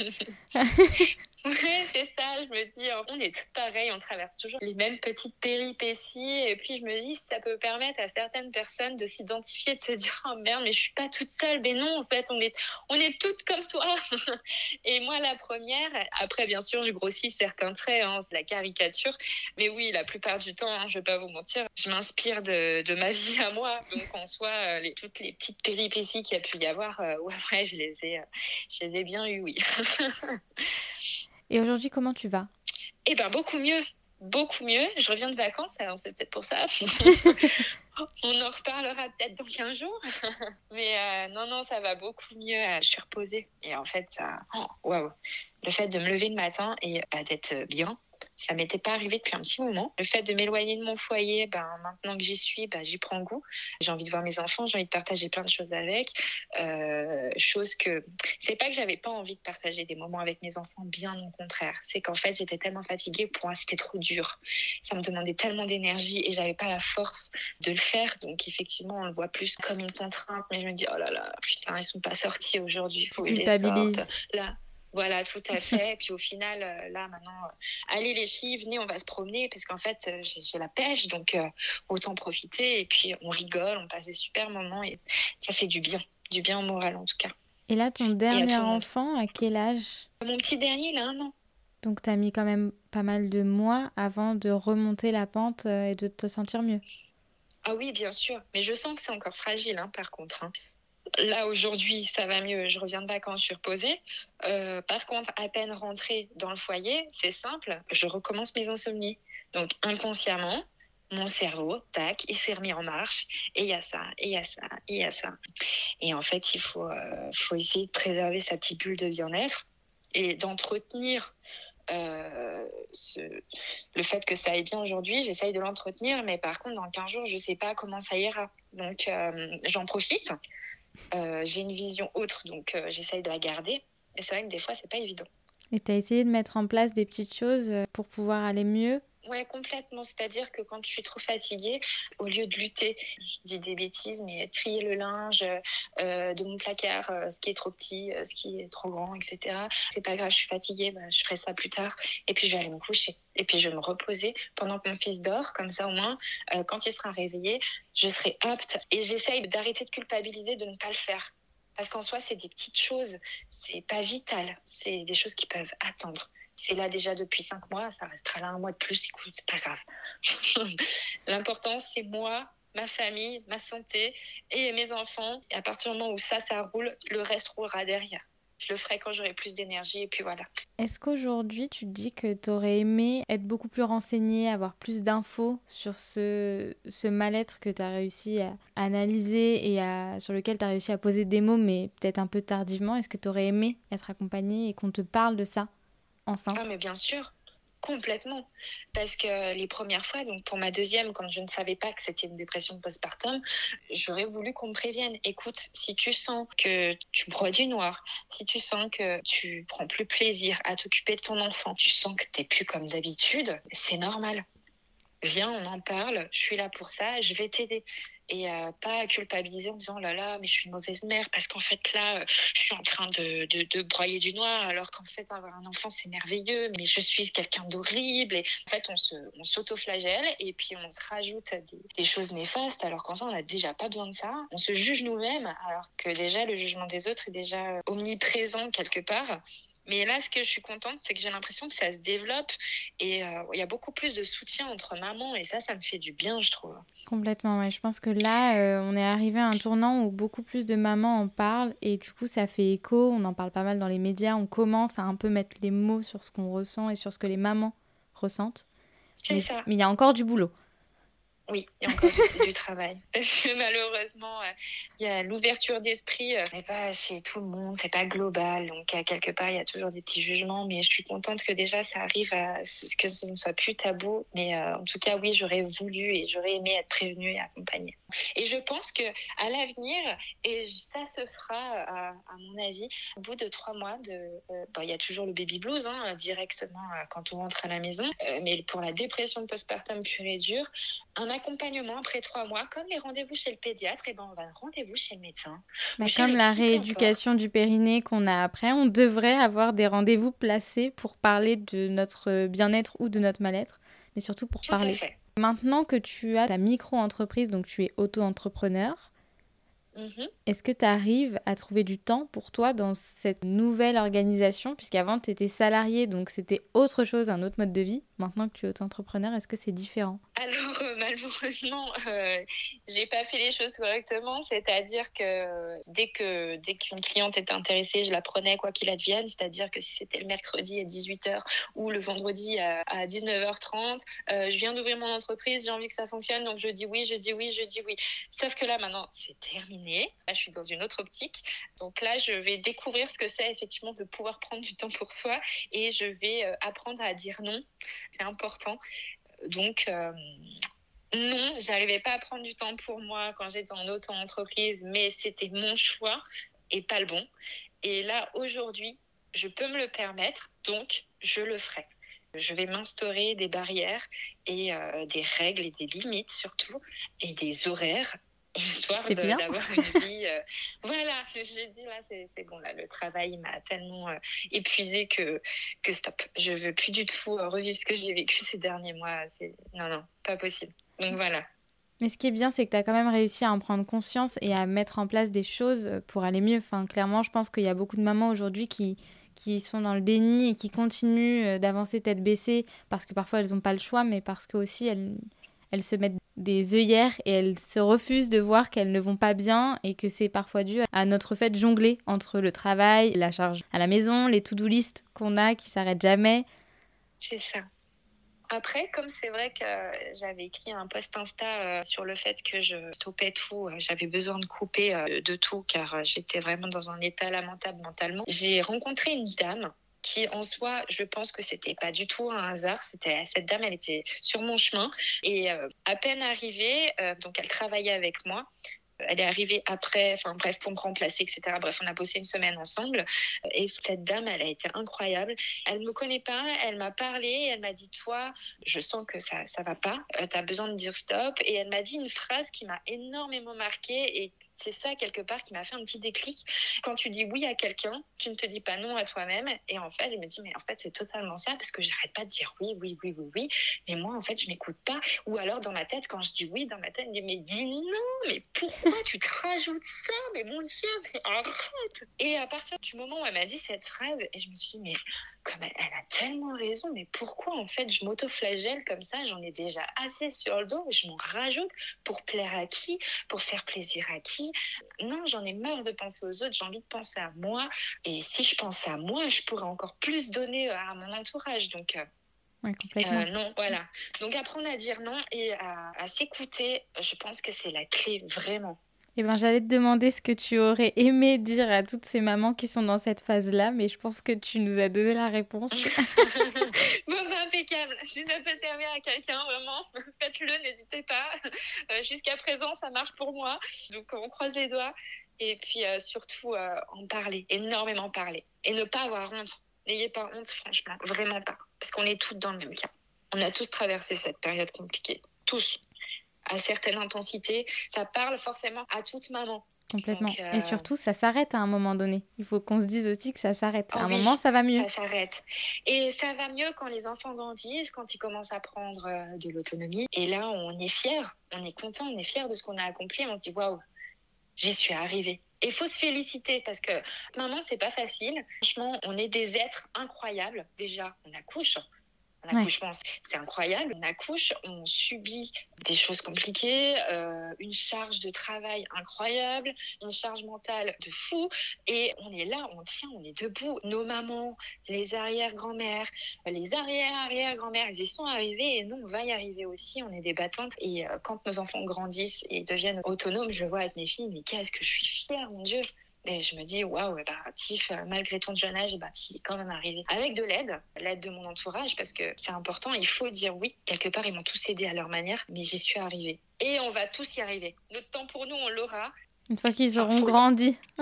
<laughs> Ouais, c'est ça. Je me dis, on est tous pareils, on traverse toujours les mêmes petites péripéties. Et puis, je me dis, ça peut permettre à certaines personnes de s'identifier, de se dire, oh merde, mais je suis pas toute seule. Mais non, en fait, on est, on est toutes comme toi. <laughs> et moi, la première, après, bien sûr, je grossis certains traits, hein, c'est la caricature. Mais oui, la plupart du temps, hein, je vais pas vous mentir, je m'inspire de, de, ma <laughs> vie à moi. Donc, en soi, euh, toutes les petites péripéties qu'il y a pu y avoir, euh, ouais, après, je les ai, euh, je les ai bien eues, oui. <laughs> Et aujourd'hui, comment tu vas? Eh bien, beaucoup mieux. Beaucoup mieux. Je reviens de vacances, alors c'est peut-être pour ça. <laughs> <laughs> On en reparlera peut-être dans 15 jours. <laughs> Mais euh, non, non, ça va beaucoup mieux. Je suis reposée. Et en fait, ça. Oh! Le fait de me lever le matin et bah, d'être bien, ça m'était pas arrivé depuis un petit moment. Le fait de m'éloigner de mon foyer, ben, maintenant que j'y suis, ben, j'y prends goût. J'ai envie de voir mes enfants, j'ai envie de partager plein de choses avec. Euh, chose que c'est pas que j'avais pas envie de partager des moments avec mes enfants, bien au contraire. C'est qu'en fait, j'étais tellement fatiguée, pour moi, c'était trop dur. Ça me demandait tellement d'énergie et j'avais pas la force de le faire. Donc, effectivement, on le voit plus comme une contrainte, mais je me dis, oh là là, putain, ils sont pas sortis aujourd'hui, il faut les sortent. Là, voilà, tout à fait. Et puis au final, euh, là maintenant, euh, allez les filles, venez, on va se promener parce qu'en fait, euh, j'ai la pêche, donc autant profiter. Et puis on rigole, on passe des super moments et ça fait du bien, du bien au moral en tout cas. Et là, ton dernier enfant, à quel âge? Mon petit dernier, il a un an. Donc tu as mis quand même pas mal de mois avant de remonter la pente et de te sentir mieux. Ah oui, bien sûr. Mais je sens que c'est encore fragile, hein, par contre. Hein. Là, aujourd'hui, ça va mieux. Je reviens de vacances, je suis reposée. Euh, par contre, à peine rentrée dans le foyer, c'est simple, je recommence mes insomnies. Donc, inconsciemment, mon cerveau, tac, il s'est remis en marche. Et il y a ça, et il y a ça, et il y a ça. Et en fait, il faut, euh, faut essayer de préserver sa petite bulle de bien-être et d'entretenir euh, le fait que ça aille bien aujourd'hui, j'essaye de l'entretenir, mais par contre, dans 15 jours, je ne sais pas comment ça ira. Donc, j'en profite. Euh, j'ai une vision autre, donc euh, j'essaye de la garder. Et c'est vrai que des fois, c'est pas évident. Et tu as essayé de mettre en place des petites choses euh, pour pouvoir aller mieux Ouais, complètement. C'est-à-dire que quand je suis trop fatiguée, au lieu de lutter, je dis des bêtises, mais trier le linge euh, de mon placard, euh, ce qui est trop petit, euh, ce qui est trop grand, etc. C'est pas grave, je suis fatiguée, bah, je ferai ça plus tard. Et puis je vais aller me coucher. Et puis je vais me reposer pendant que mon fils dort. Comme ça, au moins, quand il sera réveillé, je serai apte. Et j'essaye d'arrêter de culpabiliser de ne pas le faire. Parce qu'en soi, c'est des petites choses. C'est pas vital. C'est des choses qui peuvent attendre c'est là déjà depuis cinq mois, ça restera là un mois de plus, écoute, c'est pas grave. <laughs> L'important, c'est moi, ma famille, ma santé et mes enfants. Et à partir du moment où ça, ça roule, le reste roulera derrière. Je le ferai quand j'aurai plus d'énergie et puis voilà. Est-ce qu'aujourd'hui tu te dis que tu aurais aimé être beaucoup plus renseigné, avoir plus d'infos sur ce, mal-être que tu as réussi à analyser et à, sur lequel tu as réussi à poser des mots, mais peut-être un peu tardivement? Est-ce que tu aurais aimé être accompagné et qu'on te parle de ça? Enceinte Ah, mais bien sûr, complètement. Parce que les premières fois, donc pour ma deuxième, quand je ne savais pas que c'était une dépression postpartum, j'aurais voulu qu'on me prévienne. Écoute, si tu sens que tu broies du noir, si tu sens que tu prends plus plaisir à t'occuper de ton enfant, tu sens que tu n'es plus comme d'habitude, c'est normal. Viens, on en parle, je suis là pour ça, je vais t'aider. Et pas culpabiliser en disant oh là là mais je suis une mauvaise mère parce qu'en fait là je suis en train de, de, broyer du noir alors qu'en fait avoir un enfant c'est merveilleux mais je suis quelqu'un d'horrible. Et en fait on se on s'auto-flagelle et puis on se rajoute des, des choses néfastes alors qu'en fait on n'a déjà pas besoin de ça. On se juge nous-mêmes alors que déjà le jugement des autres est déjà omniprésent quelque part mais là, ce que je suis contente, c'est que j'ai l'impression que ça se développe et euh, il y a beaucoup plus de soutien entre mamans et ça, ça me fait du bien, je trouve. Complètement, ouais. Je pense que là, euh, on est arrivé à un tournant où beaucoup plus de mamans en parlent et du coup, ça fait écho. On en parle pas mal dans les médias. On commence à un peu mettre les mots sur ce qu'on ressent et sur ce que les mamans ressentent. C'est ça. Mais il y a encore du boulot. Oui, il y a encore du, travail. <laughs> Malheureusement, euh, il y a l'ouverture d'esprit euh, n'est pas chez tout le monde, c'est pas global. Donc, quelque part, il y a toujours des petits jugements. Mais je suis contente que déjà, ça arrive à que ce ne soit plus tabou. Mais euh, en tout cas, oui, j'aurais voulu et j'aurais aimé être prévenue et accompagnée. Et je pense que à l'avenir, et ça se fera, à, mon avis, au bout de trois mois, de, il y a toujours le baby blues hein, directement quand on rentre à la maison. mais pour la dépression postpartum pure et dure, un accompagnement après trois mois, comme les rendez-vous chez le pédiatre, et eh ben on va rendez-vous chez le médecin. Mais comme la rééducation du périnée qu'on a après, on devrait avoir des rendez-vous placés pour parler de notre bien-être ou de notre mal-être, mais surtout pour parler. Maintenant que tu as ta micro-entreprise, donc tu es auto-entrepreneur, Mhm. Est-ce que tu arrives à trouver du temps pour toi dans cette nouvelle organisation? Puisqu'avant, tu étais salarié, donc c'était autre chose, un autre mode de vie. Maintenant que tu es auto-entrepreneur, est-ce que c'est différent? Alors, euh, malheureusement, euh, j'ai pas fait les choses correctement. C'est-à-dire que dès que dès qu'une cliente était intéressée, je la prenais quoi qu'il advienne. C'est-à-dire que si c'était le mercredi à 18h ou le vendredi à, 19h30, euh, je viens d'ouvrir mon entreprise, j'ai envie que ça fonctionne, donc je dis oui, je dis oui, je dis oui. Sauf que là, maintenant, c'est terminé Là, je suis dans une autre optique. Donc là, je vais découvrir ce que c'est effectivement de pouvoir prendre du temps pour soi et je vais euh, apprendre à dire non. C'est important. Donc, euh, non, j'arrivais pas à prendre du temps pour moi quand j'étais en auto-entreprise, mais c'était mon choix et pas le bon. Et là, aujourd'hui, je peux me le permettre, donc je le ferai. Je vais m'instaurer des barrières et euh, des règles et des limites surtout, et des horaires histoire d'avoir une <laughs> vie. Euh, voilà, j'ai dit là, c'est bon, là, le travail m'a tellement euh, épuisé que, que stop. Je veux plus du tout euh, revivre ce que j'ai vécu ces derniers mois. Non, non, pas possible. Donc voilà. Mais ce qui est bien, c'est que tu as quand même réussi à en prendre conscience et à mettre en place des choses pour aller mieux. Enfin, clairement, je pense qu'il y a beaucoup de mamans aujourd'hui qui, qui sont dans le déni et qui continuent d'avancer tête baissée parce que parfois elles n'ont pas le choix, mais parce que aussi elles elles se mettent des œillères et elles se refusent de voir qu'elles ne vont pas bien et que c'est parfois dû à notre fait de jongler entre le travail, la charge à la maison, les to-do list qu'on a qui s'arrêtent jamais. C'est ça. Après, comme c'est vrai que j'avais écrit un post Insta euh, sur le fait que je stoppais tout, euh, j'avais besoin de couper euh, de tout car j'étais vraiment dans un état lamentable mentalement. J'ai rencontré une dame qui en soi, je pense que c'était pas du tout un hasard. C'était cette dame, elle était sur mon chemin et euh, à peine arrivée, euh, donc elle travaillait avec moi. Elle est arrivée après, enfin bref, pour me remplacer, etc. Bref, on a bossé une semaine ensemble. Et cette dame, elle a été incroyable. Elle me connaît pas, elle m'a parlé, elle m'a dit, toi, je sens que ça, ça va pas, euh, tu as besoin de dire stop. Et elle m'a dit une phrase qui m'a énormément marquée et c'est ça quelque part qui m'a fait un petit déclic. Quand tu dis oui à quelqu'un, tu ne te dis pas non à toi-même. Et en fait, je me dis, mais en fait, c'est totalement ça parce que j'arrête pas de dire oui, oui, oui, oui, oui. Mais moi, en fait, je m'écoute pas. Ou alors, dans ma tête, quand je dis oui, dans ma tête, je me dis, mais dis non, mais pourquoi tu te rajoutes ça? Mais mon Dieu, arrête Et à partir du moment où elle m'a dit cette phrase, et je me suis dit, mais comme elle, a tellement raison, mais pourquoi en fait je m'auto-flagelle comme ça J'en ai déjà assez sur le dos, je m'en rajoute pour plaire à qui Pour faire plaisir à qui? Non, j'en ai marre de penser aux autres, j'ai envie de penser à moi. Et si je pensais à moi, je pourrais encore plus donner à mon entourage. Donc, euh, euh, non, voilà. Donc apprendre à dire non et à s'écouter, je pense que c'est la clé vraiment. Eh ben, j'allais te demander ce que tu aurais aimé dire à toutes ces mamans qui sont dans cette phase-là, mais je pense que tu nous as donné la réponse. <laughs> <laughs> bon, bah, impeccable. Si ça peut servir à quelqu'un, vraiment, <laughs> faites-le, n'hésitez pas. Euh, jusqu'à présent, ça marche pour moi. Donc, on croise les doigts. Et puis, euh, surtout, euh, en parler, énormément parler. Et ne pas avoir honte. N'ayez pas honte, franchement, vraiment pas. Parce qu'on est toutes dans le même cas. On a tous traversé cette période compliquée. Tous. À certaines intensités, ça parle forcément à toute maman. Complètement. Et surtout, ça s'arrête à un moment donné. Il faut qu'on se dise aussi que ça s'arrête. à un moment, ça va mieux. Ça s'arrête. Et ça va mieux quand les enfants grandissent, quand ils commencent à prendre de l'autonomie. Et là, on est fier, on est content, on est fier de ce qu'on a accompli. On se dit waouh, j'y suis arrivée. Et il faut se féliciter parce que maman, c'est pas facile. Franchement, on est des êtres incroyables. Déjà, on accouche. Un accouchement, c'est incroyable. On accouche, on subit des choses compliquées, euh, une charge de travail incroyable, une charge mentale de fou. Et on est là, on tient, on est debout. Nos mamans, les arrière-grand-mères, les arrière-arrière-grand-mères, ils y sont arrivés et nous, on va y arriver aussi. On est des battantes. Et euh, quand nos enfants grandissent et deviennent autonomes, je vois avec mes filles, mais qu'est-ce que je suis fière, mon Dieu. Et je me dis, waouh, bah, Tiff, euh, malgré ton jeune âge, bah, tu es quand même arrivé. Avec de l'aide, l'aide de mon entourage, parce que c'est important, il faut dire oui. Quelque part, ils m'ont tous aidé à leur manière, mais j'y suis arrivée. Et on va tous y arriver. Notre temps pour nous, on l'aura. Une fois qu'ils auront grandi. <laughs>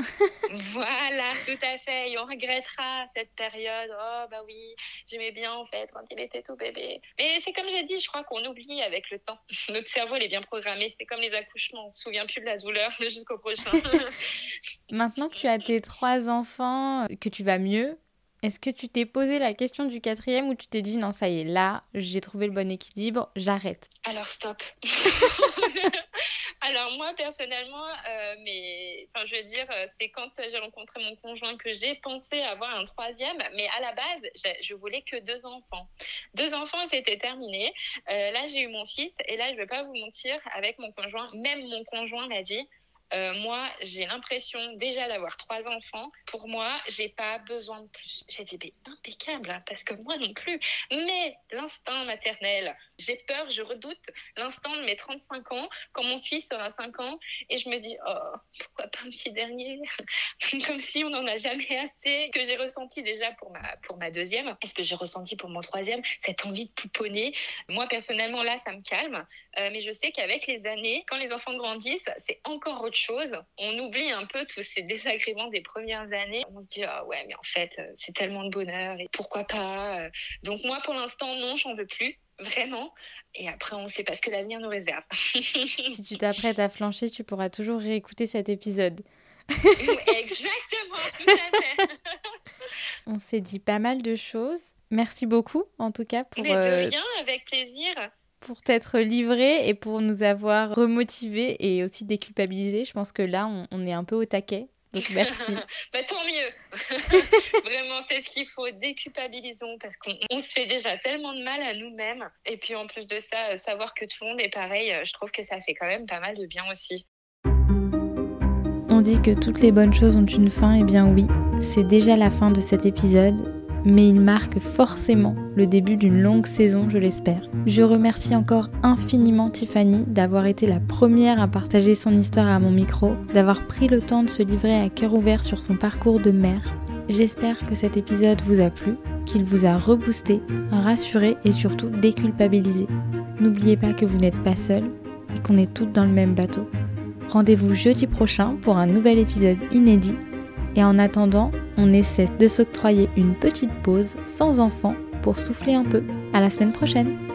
voilà, tout à fait. Et on regrettera cette période. Oh, bah oui, j'aimais bien en fait quand il était tout bébé. Mais c'est comme j'ai dit, je crois qu'on oublie avec le temps. <laughs> Notre cerveau, il est bien programmé. C'est comme les accouchements. On se souvient plus de la douleur jusqu'au prochain. <laughs> Maintenant que tu as tes trois enfants, que tu vas mieux, est-ce que tu t'es posé la question du quatrième ou tu t'es dit non, ça y est, là, j'ai trouvé le bon équilibre, j'arrête? Alors stop. <laughs> Alors moi personnellement, euh, mais enfin je veux dire, euh, c'est quand j'ai rencontré mon conjoint que j'ai pensé avoir un troisième, mais à la base, je voulais que deux enfants. Deux enfants, c'était terminé. Euh, là, j'ai eu mon fils et là, je vais pas vous mentir, avec mon conjoint, même mon conjoint m'a dit, euh, moi, j'ai l'impression déjà d'avoir trois enfants. Pour moi, j'ai pas besoin de plus. J'ai dit, mais impeccable, hein, parce que moi non plus. Mais l'instinct maternel, j'ai peur, je redoute l'instant de mes 35 ans, quand mon fils aura 5 ans, et je me dis, oh, pourquoi pas un petit dernier? <laughs> Comme si on n'en a jamais assez, que j'ai ressenti déjà pour ma, pour ma deuxième. Est-ce que j'ai ressenti pour mon troisième? Cette envie de pouponner. Moi, personnellement, là, ça me calme. Euh, mais je sais qu'avec les années, quand les enfants grandissent, c'est encore autre On oublie un peu tous ces désagréments des premières années. On se dit, ah ouais, mais en fait, euh, c'est tellement de bonheur et pourquoi pas. Euh. Donc moi, pour l'instant, non, j'en veux plus vraiment. Et après, on ne sait pas ce que l'avenir nous réserve. <laughs> si tu t'apprêtes à flancher, tu pourras toujours réécouter cet épisode. Exactement, tout à fait. <laughs> on s'est dit pas mal de choses. Merci beaucoup, en tout cas, pour. Mais de euh, rien, avec plaisir pour t'être livré et pour nous avoir remotivé et aussi déculpabilisé. Je pense que là, on, est un peu au taquet. Donc <laughs> merci. bah, tant mieux. <laughs> Vraiment, c'est ce qu'il faut. Déculpabilisons parce qu'on se fait déjà tellement de mal à nous-mêmes. Et puis en plus de ça, savoir que tout le monde est pareil, je trouve que ça fait quand même pas mal de bien aussi. On dit que toutes les bonnes choses ont une fin. Et eh bien oui, c'est déjà la fin de cet épisode mais il marque forcément le début d'une longue saison, je l'espère. Je remercie encore infiniment Tiffany d'avoir été la première à partager son histoire à mon micro, d'avoir pris le temps de se livrer à cœur ouvert sur son parcours de mère. J'espère que cet épisode vous a plu, qu'il vous a reboosté, rassuré et surtout déculpabilisé. N'oubliez pas que vous n'êtes pas seul et qu'on est toutes dans le même bateau. Rendez-vous jeudi prochain pour un nouvel épisode inédit et en attendant, on essaie de s'octroyer une petite pause sans enfant pour souffler un peu. À la semaine prochaine!